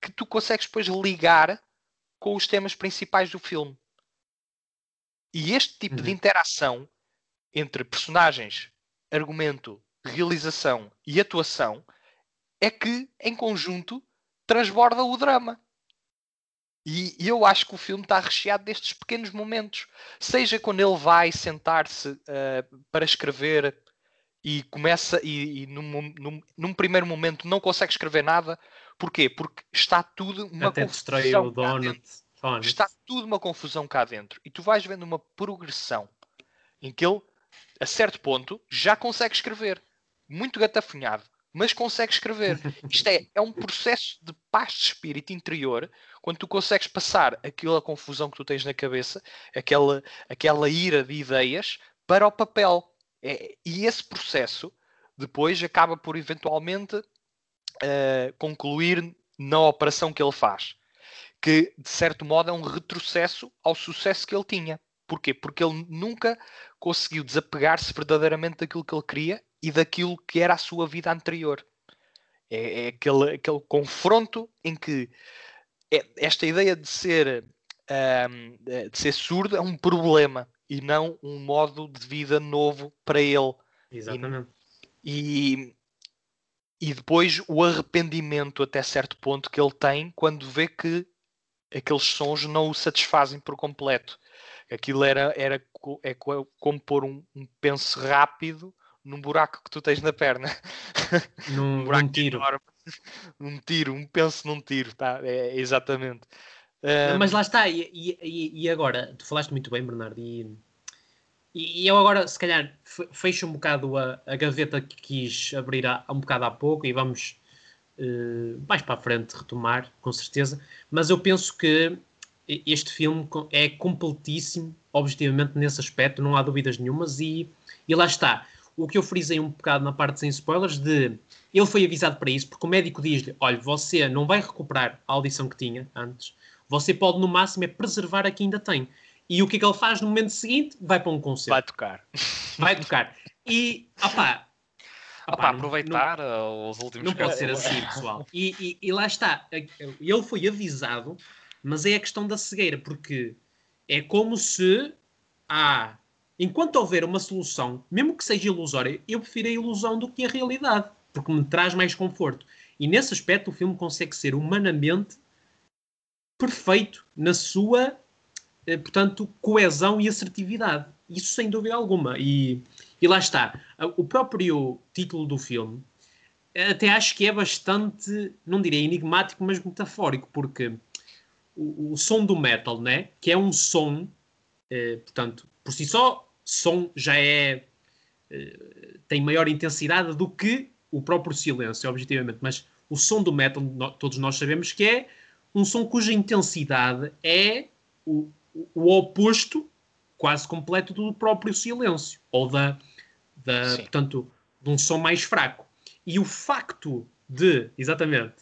que tu consegues depois ligar com os temas principais do filme. E este tipo uhum. de interação entre personagens, argumento, realização e atuação é que, em conjunto, transborda o drama. E, e eu acho que o filme está recheado destes pequenos momentos. Seja quando ele vai sentar-se uh, para escrever e começa e, e num, num, num, primeiro momento não consegue escrever nada. Porquê? Porque está tudo uma Até confusão. O donut. Está tudo uma confusão cá dentro. E tu vais vendo uma progressão em que ele, a certo ponto, já consegue escrever. Muito gatafunhado, mas consegue escrever. [laughs] Isto é, é um processo de paz de espírito interior quando tu consegues passar aquela confusão que tu tens na cabeça, aquela, aquela ira de ideias, para o papel. É, e esse processo depois acaba por eventualmente uh, concluir na operação que ele faz, que de certo modo é um retrocesso ao sucesso que ele tinha. Porquê? Porque ele nunca conseguiu desapegar-se verdadeiramente daquilo que ele queria e daquilo que era a sua vida anterior. É, é aquele, aquele confronto em que é, esta ideia de ser, um, de ser surdo é um problema e não um modo de vida novo para ele. Exatamente. E, e depois o arrependimento até certo ponto que ele tem quando vê que aqueles sons não o satisfazem por completo. Aquilo era, era é como pôr um, um penso rápido num buraco que tu tens na perna. [laughs] Num, [laughs] um buraco tiro. Enorme. [laughs] Um tiro, um penso num tiro, tá? É, exatamente. Um... Mas lá está, e, e, e, agora, tu falaste muito bem, Bernardo, e, e eu agora, se calhar, fecho um bocado a, a gaveta que quis abrir um bocado há pouco e vamos uh, mais para a frente retomar, com certeza. Mas eu penso que este filme é completíssimo, objetivamente, nesse aspecto, não há dúvidas nenhumas, e, e lá está. O que eu frisei um bocado na parte sem spoilers, de ele foi avisado para isso, porque o médico diz-lhe: olha, você não vai recuperar a audição que tinha antes, você pode, no máximo, é preservar a que ainda tem. E o que é que ele faz no momento seguinte? Vai para um concerto. Vai tocar. Vai tocar. E, opá, Opa, aproveitar não, os últimos Não pode ser assim, pessoal. E, e, e, lá está. Ele foi avisado, mas é a questão da cegueira, porque é como se ah, enquanto houver uma solução, mesmo que seja ilusória, eu prefiro a ilusão do que a realidade, porque me traz mais conforto. E nesse aspecto o filme consegue ser humanamente perfeito na sua, portanto, coesão e assertividade. Isso sem dúvida alguma. E, e lá está. O próprio título do filme até acho que é bastante, não direi enigmático, mas metafórico, porque o, o som do metal, né? que é um som, eh, portanto, por si só, som já é. Eh, tem maior intensidade do que o próprio silêncio, objetivamente, mas o som do metal, no, todos nós sabemos que é um som cuja intensidade é o, o oposto quase completo do próprio silêncio, ou da, da portanto, de um som mais fraco. E o facto de, exatamente,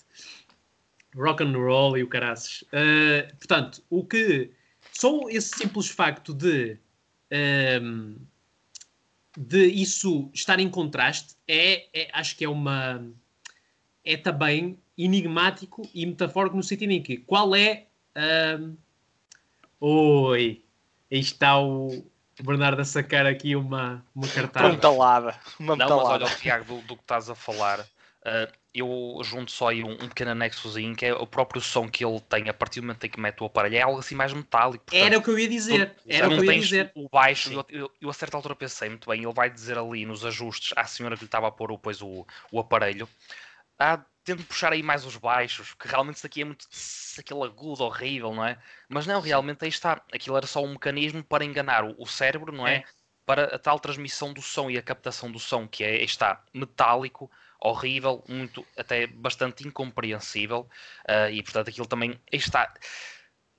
rock and roll e o caraças, uh, portanto, o que, só esse simples facto de, um, ehm, de isso estar em contraste, é, é, acho que é uma, é também enigmático e metafórico no sentido em que qual é. Um... Oi, aí está o Bernardo a sacar aqui uma, uma cartada. Uma metalada. Uma Não, mas olha, Tiago, do, do, que estás a falar, uh, eu junto só aí um, um, pequeno anexozinho que é o próprio som que ele tem a partir do momento em que mete o aparelho. É algo assim mais metálico. Portanto, Era o que eu ia dizer. Tu, Era o que eu ia dizer. O baixo, eu, eu, eu, a certa altura pensei muito bem, ele vai dizer ali nos ajustes à senhora que lhe estava a pôr depois o, o aparelho. Ah, tento puxar aí mais os baixos, que realmente isso aqui é muito aquele agudo horrível, não é? Mas não, realmente aí está. Aquilo era só um mecanismo para enganar o, o cérebro, não é? é? Para a tal transmissão do som e a captação do som, que é, está metálico, horrível, muito, até bastante incompreensível. Uh, e portanto aquilo também está.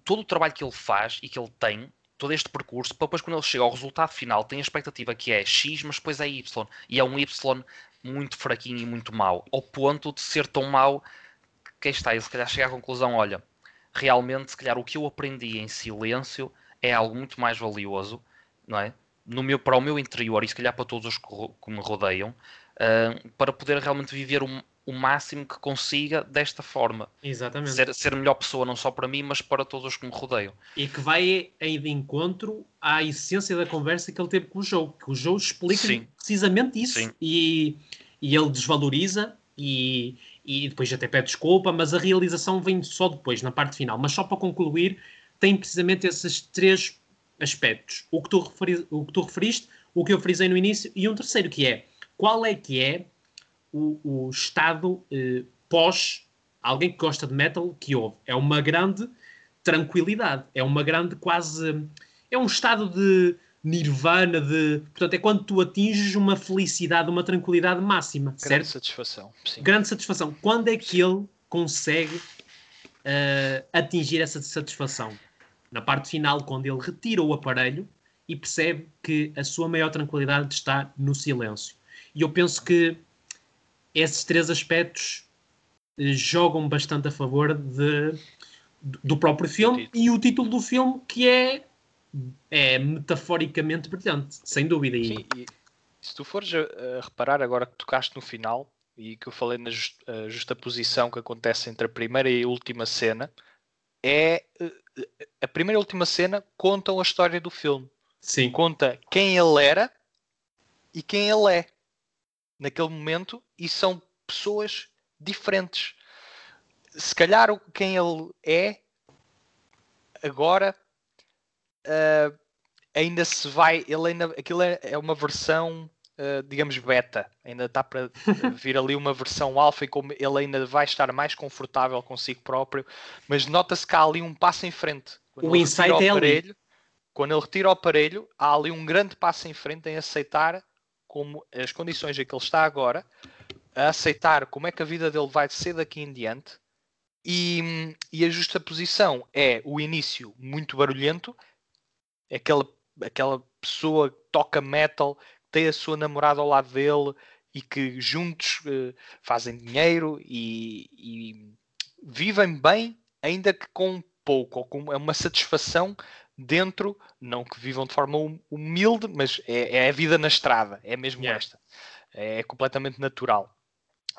Todo o trabalho que ele faz e que ele tem, todo este percurso, para depois quando ele chega ao resultado final, tem a expectativa que é X, mas depois é Y. E é um Y muito fraquinho e muito mau, ao ponto de ser tão mau que está, ele se calhar chega à conclusão, olha, realmente se calhar o que eu aprendi em silêncio é algo muito mais valioso não é? No meu, para o meu interior e se calhar para todos os que, me rodeiam, uh, para poder realmente viver o, o máximo que consiga desta forma. Exatamente. Ser, ser a melhor pessoa não só para mim, mas para todos os que me rodeiam. E que vai aí de encontro à essência da conversa que ele teve com o Joe, que o Joe explica precisamente isso. Sim. E, e ele desvaloriza e, e depois até pede desculpa, mas a realização vem só depois, na parte final. Mas só para concluir, tem precisamente esses três aspectos. O que tu, referi, o que tu referiste, o que eu frisei no início, e um terceiro que é qual é que é o, o estado eh, pós alguém que gosta de metal que houve. É uma grande tranquilidade, é uma grande quase. É um estado de nirvana, de. Portanto, é quando tu atinges uma felicidade, uma tranquilidade máxima, Grande certo? satisfação. Sim. Grande satisfação. Quando é que ele consegue eh, atingir essa satisfação? Na parte final, quando ele retira o aparelho e percebe que a sua maior tranquilidade está no silêncio. E eu penso que esses três aspectos eh, jogam bastante a favor de- do próprio filme título. e o título do filme que é, é metaforicamente brilhante, sem dúvida. Sim, e se tu fores a, a reparar agora que tocaste no final e que eu falei na just, a justaposição que acontece entre a primeira e a última cena, é eh, eh, a primeira e a última cena contam a história do filme. sim, Conta quem ele era e quem ele é naquele momento e são pessoas diferentes. Se calhar quem ele é agora ah, ainda se vai, ele ainda, aquilo é, é uma versão, ah, digamos, beta, ainda está para [laughs] vir ali uma versão alfa e como ele ainda vai estar mais confortável consigo próprio, mas nota-se que há ali um passo em frente. Quando O insight é ali. quando ele retira o aparelho, há ali um grande passo em frente em aceitar como as condições em que ele está agora, a aceitar como é que a vida dele vai ser daqui em diante. E, e a justaposição é o início muito barulhento, aquela, aquela pessoa que toca metal, que tem a sua namorada ao lado dele e que juntos eh, fazem dinheiro e, e vivem bem, ainda que com pouco, ou com é uma satisfação dentro, não que vivam de forma hum- humilde, mas é, é a vida na estrada, é mesmo Yeah. esta. É completamente natural.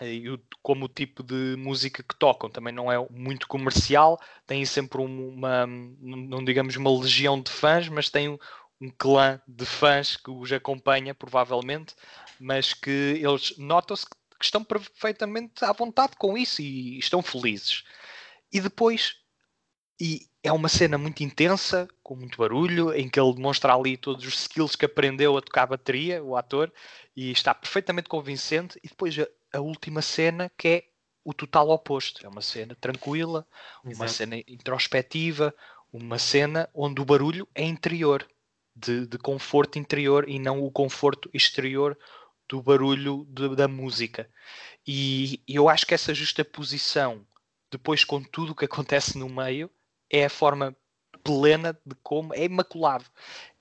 E o- como o tipo de música que tocam também não é muito comercial, têm sempre um- uma, não digamos uma legião de fãs, mas têm um, um clã de fãs que os acompanha, provavelmente, mas que eles notam-se que que estão perfeitamente à vontade com isso e estão felizes. E depois, e é uma cena muito intensa, com muito barulho, em que ele demonstra ali todos os skills que aprendeu a tocar bateria, o ator, e está perfeitamente convincente. E depois a, a última cena, que é o total oposto. É uma cena tranquila, uma Exato. cena introspectiva, uma cena onde o barulho é interior, de, de conforto interior e não o conforto exterior do barulho de- da música. E, e eu acho que essa justaposição, depois com tudo o que acontece no meio, é a forma plena de como é imaculado.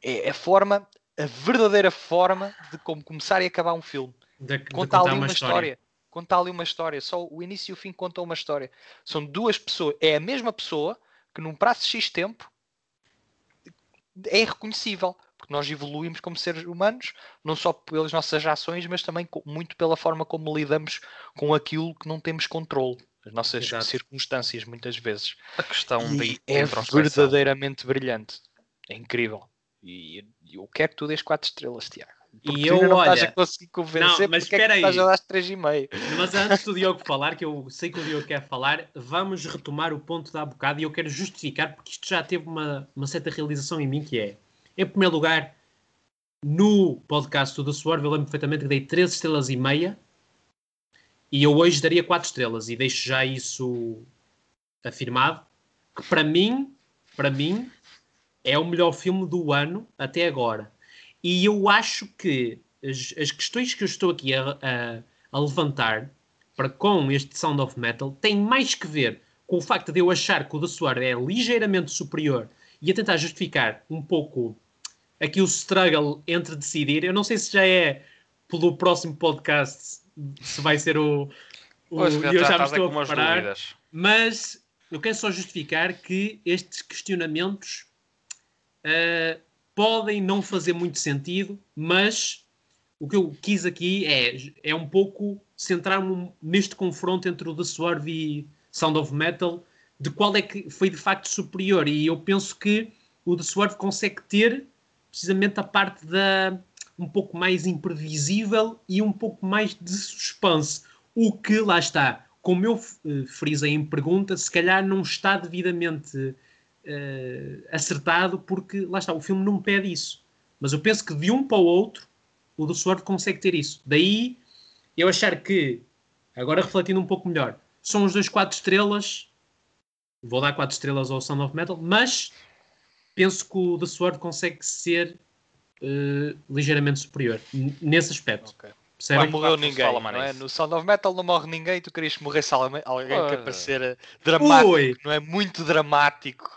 É a forma, a verdadeira forma de como começar e acabar um filme. De, de Conta contar ali uma história. Conta ali uma história. Só o início e o fim contam uma história. São duas pessoas. É a mesma pessoa que num prazo de X tempo é irreconhecível. Porque nós evoluímos como seres humanos, não só pelas nossas ações, mas também muito pela forma como lidamos com aquilo que não temos controle. As nossas Exato. circunstâncias, muitas vezes. A questão E é verdadeiramente brilhante. É incrível. E e eu quero que tu dês 4 estrelas, Tiago. Porque tu eu, não estás olha- a conseguir convencer, Não, mas porque é espera estás aí. a dar 3,5. Mas antes do Diogo falar, que eu sei que o Diogo quer falar, vamos retomar o ponto da bocado e eu quero justificar, porque isto já teve uma, uma certa realização em mim, que é, em primeiro lugar, no podcast do The Swerve, eu lembro perfeitamente que dei 3 estrelas e meia e eu hoje daria 4 estrelas e deixo já isso afirmado, que para mim, para mim, é o melhor filme do ano até agora. E eu acho que as, as questões que eu estou aqui a, a- a levantar para com este Sound of Metal têm mais que ver com o facto de eu achar que o The Sword é ligeiramente superior e a tentar justificar um pouco aqui o struggle entre decidir. Eu não sei se já é pelo próximo podcast, se vai ser o. o Pois, eu já me estou a preparar. dúvidas. Mas eu quero só justificar que estes questionamentos, eh, podem não fazer muito sentido, mas o que eu quis aqui é, é um pouco centrar-me neste confronto entre o The Swerve e Sound of Metal, de qual é que foi de facto superior. E eu penso que o The Swerve consegue ter precisamente a parte da um pouco mais imprevisível e um pouco mais de suspense. O que lá está, como eu uh, frisei em pergunta, se calhar não está devidamente uh, acertado, porque lá está, o filme não pede isso. Mas eu penso que de um para o outro, o The Sword consegue ter isso. Daí eu achar que, agora refletindo um pouco melhor, são os dois quatro estrelas. Vou dar quatro estrelas ao Sound of Metal, mas penso que o The Sword consegue ser uh, ligeiramente superior nesse aspecto. Okay. Não morreu ninguém, não é? No Sound of Metal não morre ninguém, tu querias que morresse alguém oh. que é para ser eh, dramático, Ui. não é? Muito dramático.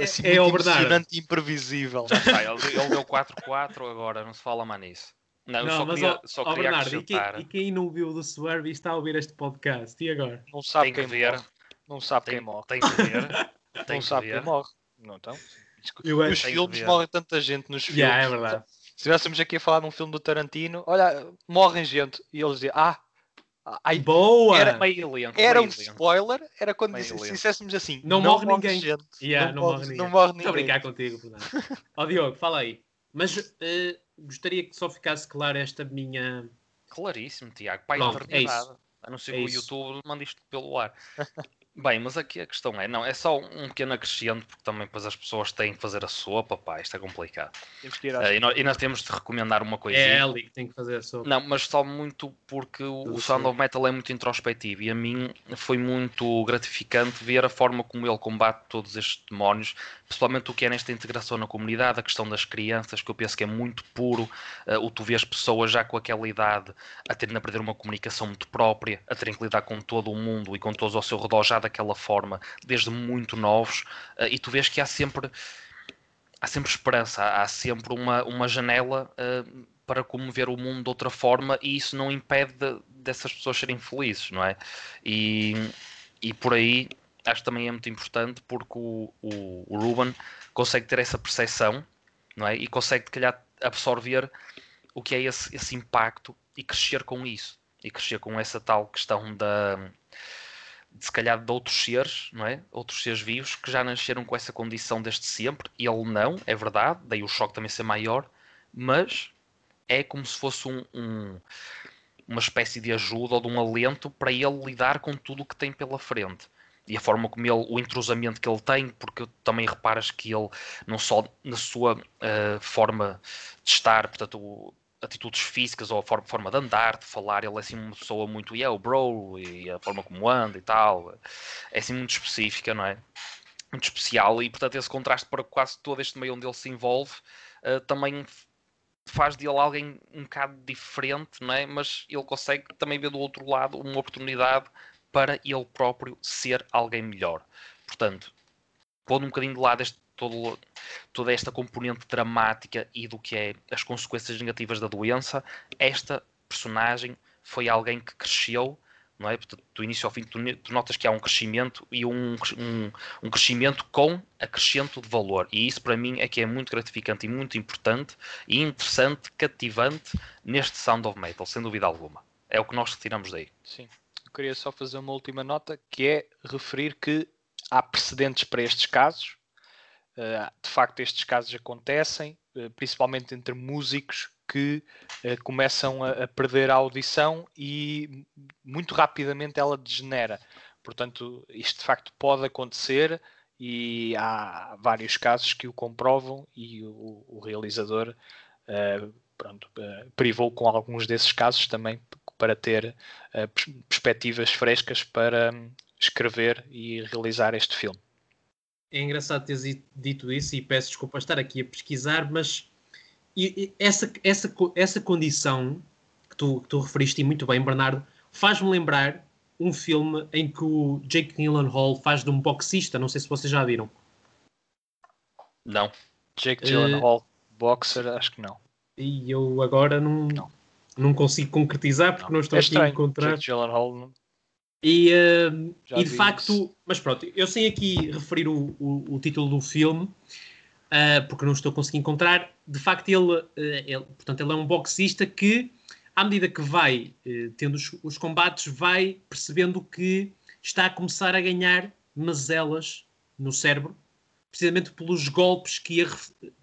Assim, é, é muito emocionante e imprevisível. ele, ele deu 4-4 agora, não se fala mais nisso. Não, não, só mas queria, só queria Bernardo, e quem, e quem, não viu do Swerve e está a ouvir este podcast? E agora? Não sabe tem quem ver. morre. Não sabe tem, quem morre. Tem que ver. [laughs] Tem não que sabe ver. quem morre. Não, então? Nos filmes morre tanta gente nos filmes. Yeah, é verdade. Se estivéssemos aqui a falar de um filme do Tarantino, olha, morrem gente. E eles dizem, ah, Ai, Boa! Era, era um spoiler, era quando disse, se disséssemos assim: não, não morre ninguém. Gente, yeah, não, não, morre, ninguém. não morre ninguém. Estou a brincar contigo, [laughs] Ó oh, Diogo, fala aí. Mas uh, gostaria que só ficasse claro esta minha. Claríssimo, Tiago. Pai Pronto, da eternidade. É a não ser é que o YouTube mande isto pelo ar. [laughs] Bem, mas aqui a questão é, não, é só um pequeno acrescento, porque também depois as pessoas têm que fazer a sopa, pá, isto é complicado. Uh, e, nós, e, nós, temos de recomendar uma coisa. É ali que tem que fazer a sopa. Não, mas só muito porque o, o Sound of Metal é muito introspectivo e a mim foi muito gratificante ver a forma como ele combate todos estes demónios, principalmente o que é nesta integração na comunidade, a questão das crianças, que eu penso que é muito puro, uh, o tu vês pessoas já com aquela idade a terem a perder uma comunicação muito própria, a terem que lidar com todo o mundo e com todos ao seu redor já daquela forma, desde muito novos, uh, e tu vês que há sempre há sempre esperança, há, sempre uma, uma janela uh, para como ver o mundo de outra forma e isso não impede de, dessas pessoas serem felizes, não é? E, e por aí acho que também é muito importante porque o, o, o Ruben consegue ter essa percepção, não é? E consegue, se calhar, absorver o que é esse, esse impacto e crescer com isso. E crescer com essa tal questão da se calhar de outros seres, não é? Outros seres vivos que já nasceram com essa condição desde sempre. Ele não, é verdade, daí o choque também ser maior, mas é como se fosse um, um, uma espécie de ajuda ou de um alento para ele lidar com tudo o que tem pela frente. E a forma como ele, o entrosamento que ele tem, porque também reparas que ele, não só na sua uh, forma de estar, portanto, atitudes físicas ou a forma, forma de andar, de falar, ele é assim uma pessoa muito yeah, bro, e a forma como anda e tal, é assim muito específica, não é? Muito especial, e portanto esse contraste para quase todo este meio onde ele se envolve uh, também faz dele alguém um bocado diferente, não é? Mas ele consegue também ver do outro lado uma oportunidade para ele próprio ser alguém melhor. Portanto, pondo um bocadinho de lado este todo, toda esta componente dramática e do que é as consequências negativas da doença, esta personagem foi alguém que cresceu, não é? Portanto, do início ao fim, tu, tu notas que há um crescimento e um, um, um, crescimento com acrescento de valor. E isso para mim é que é muito gratificante e muito importante e interessante, cativante neste Sound of Metal, sem dúvida alguma. É o que nós retiramos daí. Sim. Eu queria só fazer uma última nota que é referir que há precedentes para estes casos de facto, estes casos acontecem, eh, principalmente entre músicos que eh, começam a, perder a audição e muito rapidamente ela degenera. Portanto, isto de facto pode acontecer e há vários casos que o comprovam e o, o realizador pronto, privou com alguns desses casos também para ter perspectivas frescas para um, escrever e realizar este filme é engraçado teres dito isso e peço desculpa estar aqui a pesquisar, mas essa, essa, essa condição que tu, que tu referiste muito bem, Bernardo, faz-me lembrar um filme em que o Jake Gyllenhaal faz de um boxista. Não sei se vocês já viram. Não. Jake Gyllenhaal, uh, boxer, acho que não. E eu agora não, não. não consigo concretizar porque não, não estou é aqui a encontrar. Jake Gyllenhaal e, uh, e de facto, isso. mas pronto, eu sei aqui referir o, o, o, título do filme, uh, porque não estou conseguindo encontrar. De facto, ele, uh, ele, portanto, ele é um boxista que, à medida que vai tendo os, os, combates, vai percebendo que está a começar a ganhar mazelas no cérebro, precisamente pelos golpes que ia,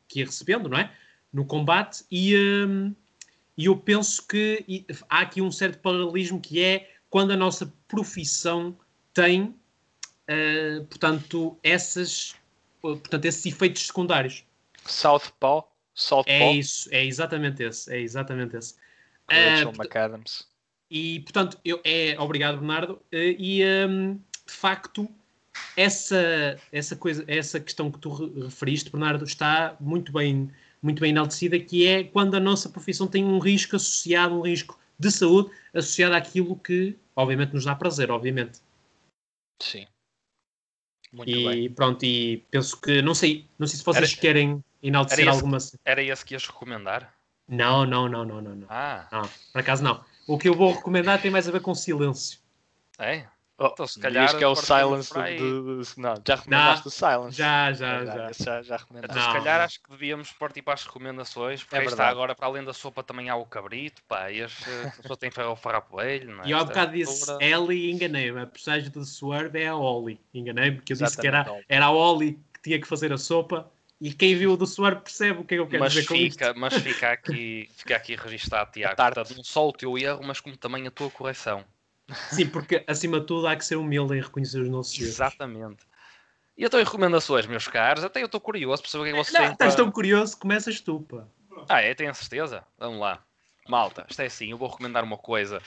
que ia recebendo, não é? No combate, e, e eu penso que e, há aqui um certo paralelismo que é quando a nossa profissão tem, portanto, essas portanto, esses efeitos secundários. Southpaw? Southpaw? É isso, é exatamente esse, é exatamente esse. Uh, McAdams. E, portanto, eu, é, obrigado, Bernardo. Uh, e, um, de facto, essa, essa, coisa, essa questão que tu referiste, Bernardo, está muito bem, muito bem enaltecida, que é quando a nossa profissão tem um risco associado, um risco de saúde associado àquilo que, obviamente, nos dá prazer, obviamente. Sim. Muito e bem. pronto, e penso que não sei, não sei se vocês era, querem enaltecer era esse, alguma. Era esse que ias recomendar? Não, não, não, não, não. Ah. Não, por acaso não. O que eu vou recomendar tem mais a ver com silêncio. É? Oh, então, se calhar. que é o Silence de, de, Não, já recomendaste o Silence. Já, já, já. Já, já, já recomendaste. Então, se calhar acho que devíamos partir para as recomendações, porque é está agora, para além da sopa, também há o cabrito, pá, e as, a pessoa tem o farrapoelho, não é? E há bocado disse Ellie enganei-me. A personagem do Swerve é a Oli. Enganei-me, porque eu disse que era, era a Oli que tinha que fazer a sopa. E quem viu o do Swerve percebe o que é que eu quero mas dizer com fica, isto. Mas fica aqui, fica aqui registado, Tiago. Portanto, não só o teu erro, mas como também a tua correção. Sim, porque acima de tudo há que ser humilde em reconhecer os nossos erros. Exatamente. E então, em recomendações, meus caros, até eu estou curioso para saber o que é que vocês têm. Estás para... tão curioso, começas tu, pá. Ah, é? Tenho a certeza? Vamos lá. Malta, isto é assim, eu vou recomendar uma coisa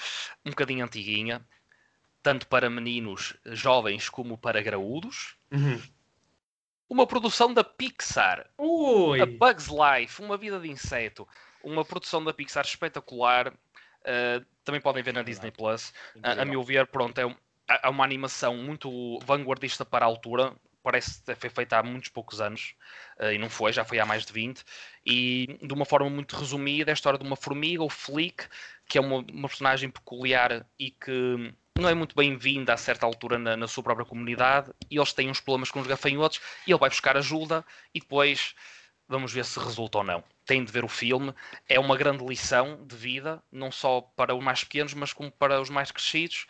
um bocadinho antiguinha, tanto para meninos jovens como para graúdos. Uhum. Uma produção da Pixar. Ui. A Bug's Life, Uma Vida de Inseto. Uma produção da Pixar espetacular. Uh, também podem ver na Disney Plus. A, a meu ver, pronto, é, é uma animação muito vanguardista para a altura. Parece ter foi feita há muitos poucos anos uh, e não foi, já foi há mais de 20. E de uma forma muito resumida, é a história de uma formiga, o Flick, que é uma, uma personagem peculiar e que não é muito bem-vinda a certa altura na, na, sua própria comunidade. E eles têm uns problemas com os gafanhotos e ele vai buscar ajuda e depois vamos ver se resulta ou não. Tem de ver o filme, é uma grande lição de vida, não só para os mais pequenos, mas como para os mais crescidos,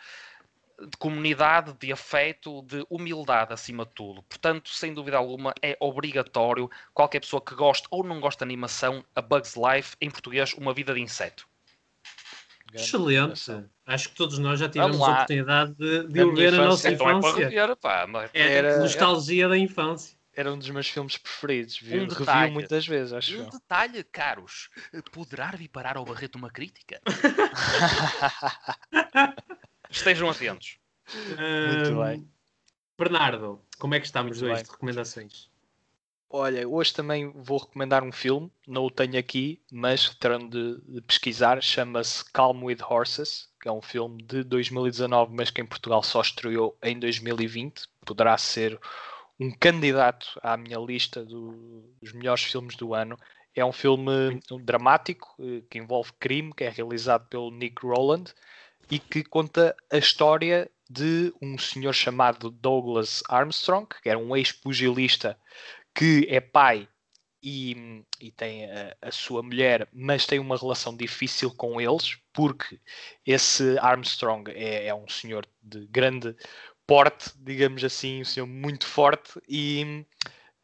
de comunidade, de afeto, de humildade acima de tudo. Portanto, sem dúvida alguma, é obrigatório qualquer pessoa que goste ou não goste de animação, a Bugs Life, em português, Uma Vida de Inseto. Excelente. Acho que todos nós já tivemos a oportunidade de, de o ver na nossa infância. Então é, para rever, pá, mas... é era nostalgia da infância era um dos meus filmes preferidos. Vi, um detalhe, muitas vezes, acho. Um eu. detalhe, caros. Poderá vir parar ao Barreto uma crítica? [laughs] Estejam atentos. Muito um, bem. Bernardo, como é que estamos Muito hoje bem. de recomendações? Olha, hoje também vou recomendar um filme, não o tenho aqui, mas terão de, de pesquisar, chama-se Calm with Horses, que é um filme de 2019, mas que em Portugal só estreou em 2020. Poderá ser um candidato à minha lista do, dos melhores filmes do ano. É um filme dramático eh, que envolve crime, que é realizado pelo Nick Rowland e que conta a história de um senhor chamado Douglas Armstrong, que era um ex-pugilista que é pai e, e tem a, a, sua mulher, mas tem uma relação difícil com eles, porque esse Armstrong é, é um senhor de grande porte, digamos assim, um senhor muito forte e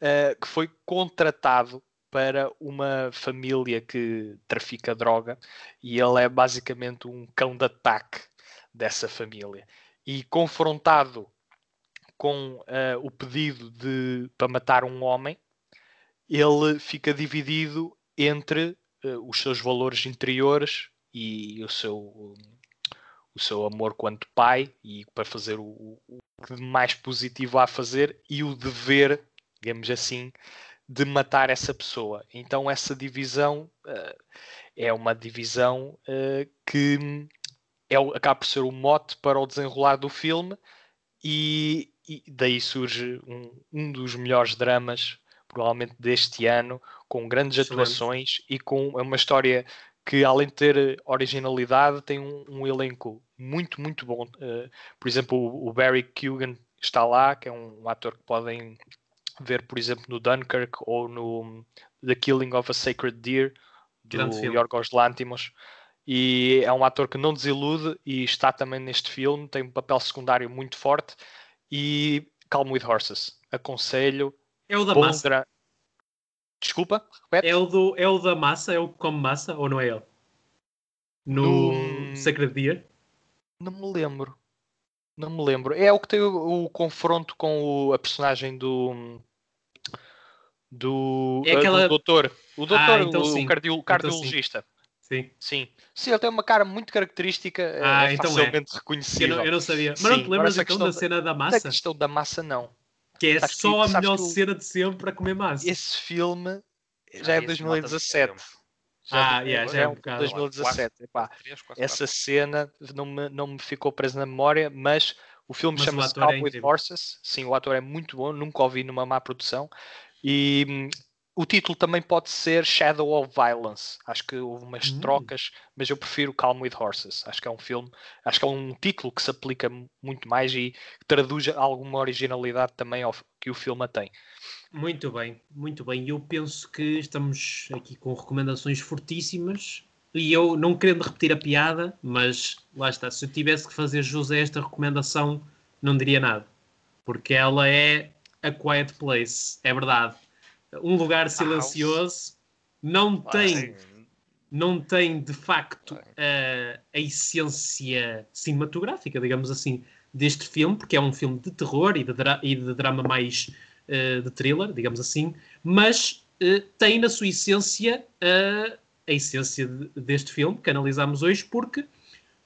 uh, que foi contratado para uma família que trafica droga e ele é basicamente um cão de ataque dessa família. E confrontado com uh, o pedido de para matar um homem, ele fica dividido entre uh, os seus valores interiores e o seu o seu amor quanto pai e para fazer o, o que mais positivo há a fazer e o dever, digamos assim, de matar essa pessoa. Então essa divisão uh, é uma divisão uh, que é, acaba por ser o mote para o desenrolar do filme e, e daí surge um, um, dos melhores dramas provavelmente deste ano, com grandes Excelente. atuações e com uma história que além de ter originalidade tem um, um elenco muito, muito bom. Uh, por exemplo, o, o, Barry Keoghan está lá, que é um, um, ator que podem ver, por exemplo, no Dunkirk ou no The Killing of a Sacred Deer do. Yorgos Lantimos. E é um ator que não desilude e está também neste filme, tem um papel secundário muito forte. E Calm with Horses, aconselho. É o da dra- Desculpa, repete? É o, do, é o da massa? É o que come massa ou não é ele? No No- Sacred Deer? Não me lembro. Não me lembro. É o que tem o, o confronto com o- a personagem do. Do, É eh, do aquela- doutor. O doutor, então o sim. cardio- Então sim. cardiologista. Sim. Sim. Sim, ele tem uma cara muito característica. é- Ah, é então é. facilmente Eu reconhecível. não, eu não sabia. Mas Sim, não te lembras então questão da da- cena da Da massa? questão da massa, não. Que é Sabes que- só a sabes melhor que o- cena de sempre para comer massa. Esse filme já é Ah, de esse nota-se 2017. tempo. Ah, de- yeah, já é é um bocado. 2017. epá. Três, quase Essa cena não me, não me ficou presa na memória, mas o filme Mas o chama-se ator é incrível. Horses. Sim, o ator é muito bom, nunca ouvi numa má produção. E hum, o título também pode ser Shadow of Violence. Acho que houve umas Hum. trocas, mas eu prefiro Calm with Horses. Acho que é um filme, acho que é um título que se aplica mu- muito mais e traduz alguma originalidade também ao, que o filme tem. Muito bem, muito bem. Eu penso que estamos aqui com recomendações fortíssimas. E eu, não querendo repetir a piada, mas lá está, se eu tivesse que fazer jus a esta recomendação, não diria nada. Porque ela é A Quiet Place, é verdade. Um lugar silencioso, não tem não tem de facto a, a essência cinematográfica, digamos assim, deste filme, porque é um filme de terror e de, dra- e de drama mais eh, de thriller, digamos assim, mas eh, tem na sua essência eh, a essência de- deste filme que analisamos hoje, porque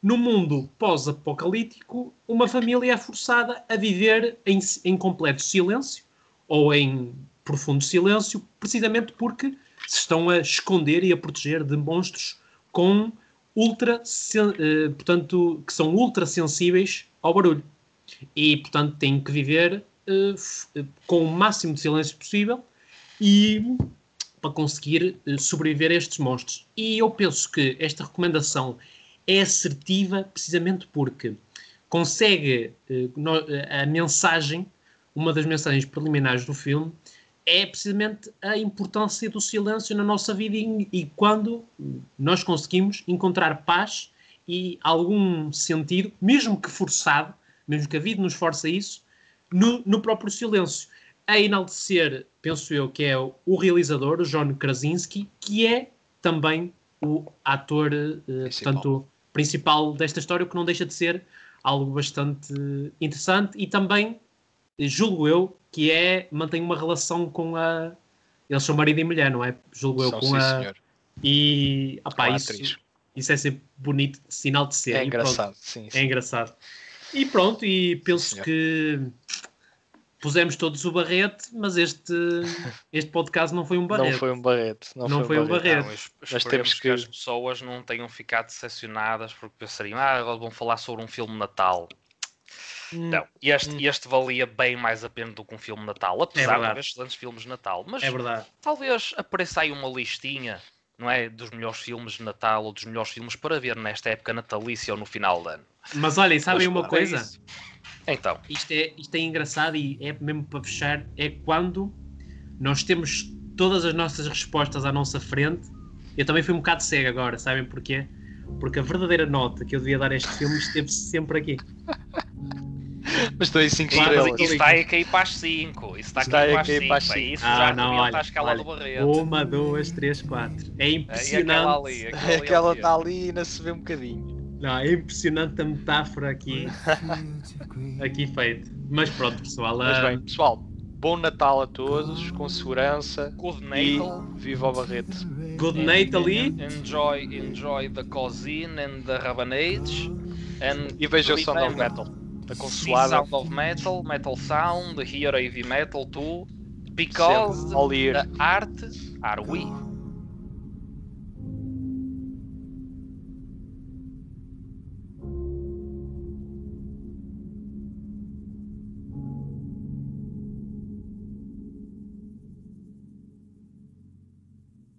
no mundo pós-apocalíptico, uma família é forçada a viver em, em completo silêncio ou em profundo silêncio, precisamente porque se estão a esconder e a proteger de monstros com ultra, eh, portanto, que são ultra sensíveis ao barulho. E, portanto, têm que viver eh, eh, com o máximo de silêncio possível e para conseguir sobreviver a estes monstros. E eu penso que esta recomendação é assertiva precisamente porque consegue a mensagem, uma das mensagens preliminares do filme, é precisamente a importância do silêncio na nossa vida e, e quando nós conseguimos encontrar paz e algum sentido, mesmo que forçado, mesmo que a vida nos force a isso, no, no próprio silêncio. A enaltecer, penso eu, que é o, o realizador, o John Krasinski, que é também o ator, eh, Principal. portanto, principal desta história, o que não deixa de ser algo bastante interessante e também julgo eu que é mantém uma relação com a eles são marido e mulher, não é? Julgo eu São, com sim, a senhor. e Com opá, a isso, atriz. isso é sempre bonito sinal de ser. É engraçado, sim, sim. é engraçado. E pronto, e penso senhor. que pusemos todos o barrete, mas este, [laughs] este podcast não foi um barrete. Não foi um barrete. Não, Não foi, um um barrete. barrete. Não, temos que... que- as pessoas não tenham ficado decepcionadas porque pensariam, ah, agora vão falar sobre um filme de Natal. Não, este, Hum. este valia bem mais a pena do que um filme de Natal, apesar de verdade. haver excelentes filmes de Natal. Mas É verdade. talvez apareça aí uma listinha, não é? Dos melhores filmes de Natal ou dos melhores filmes para ver nesta época natalícia ou no final de ano. Mas olhem, sabem Mas uma coisa? isso- Então, Isto é, isto é engraçado e é mesmo para fechar, é quando nós temos todas as nossas respostas à nossa frente. Eu também fui um bocado cego agora, sabem porquê? Porque a verdadeira nota que eu devia dar a este filme esteve sempre aqui. Mas dei 5 Claro, estrelas. mas isso está aí a cair para as 5. Isso está, Está a cair para as cair para as 5. cinco. Isso Ah, já não, olha, a escala olha. do Barreto. Uma, duas, três, quatro. É É, impressionante. E aquela ali. Aquela, ali Aquela ao está ali e ainda se vê um bocadinho. Não, é impressionante a metáfora aqui, [laughs] aqui feita. Mas pronto, pessoal. Mas ah, bem, pessoal, bom Natal a todos, com segurança Good e Natal. viva o Barrete. good night ali. Enjoy, enjoy the cuisine and the rabanades. And E veja o Sound of Metal. A see consoada. Sound of Metal, Metal Sound, hear heavy metal too. Because Sempre, all year. the art are we.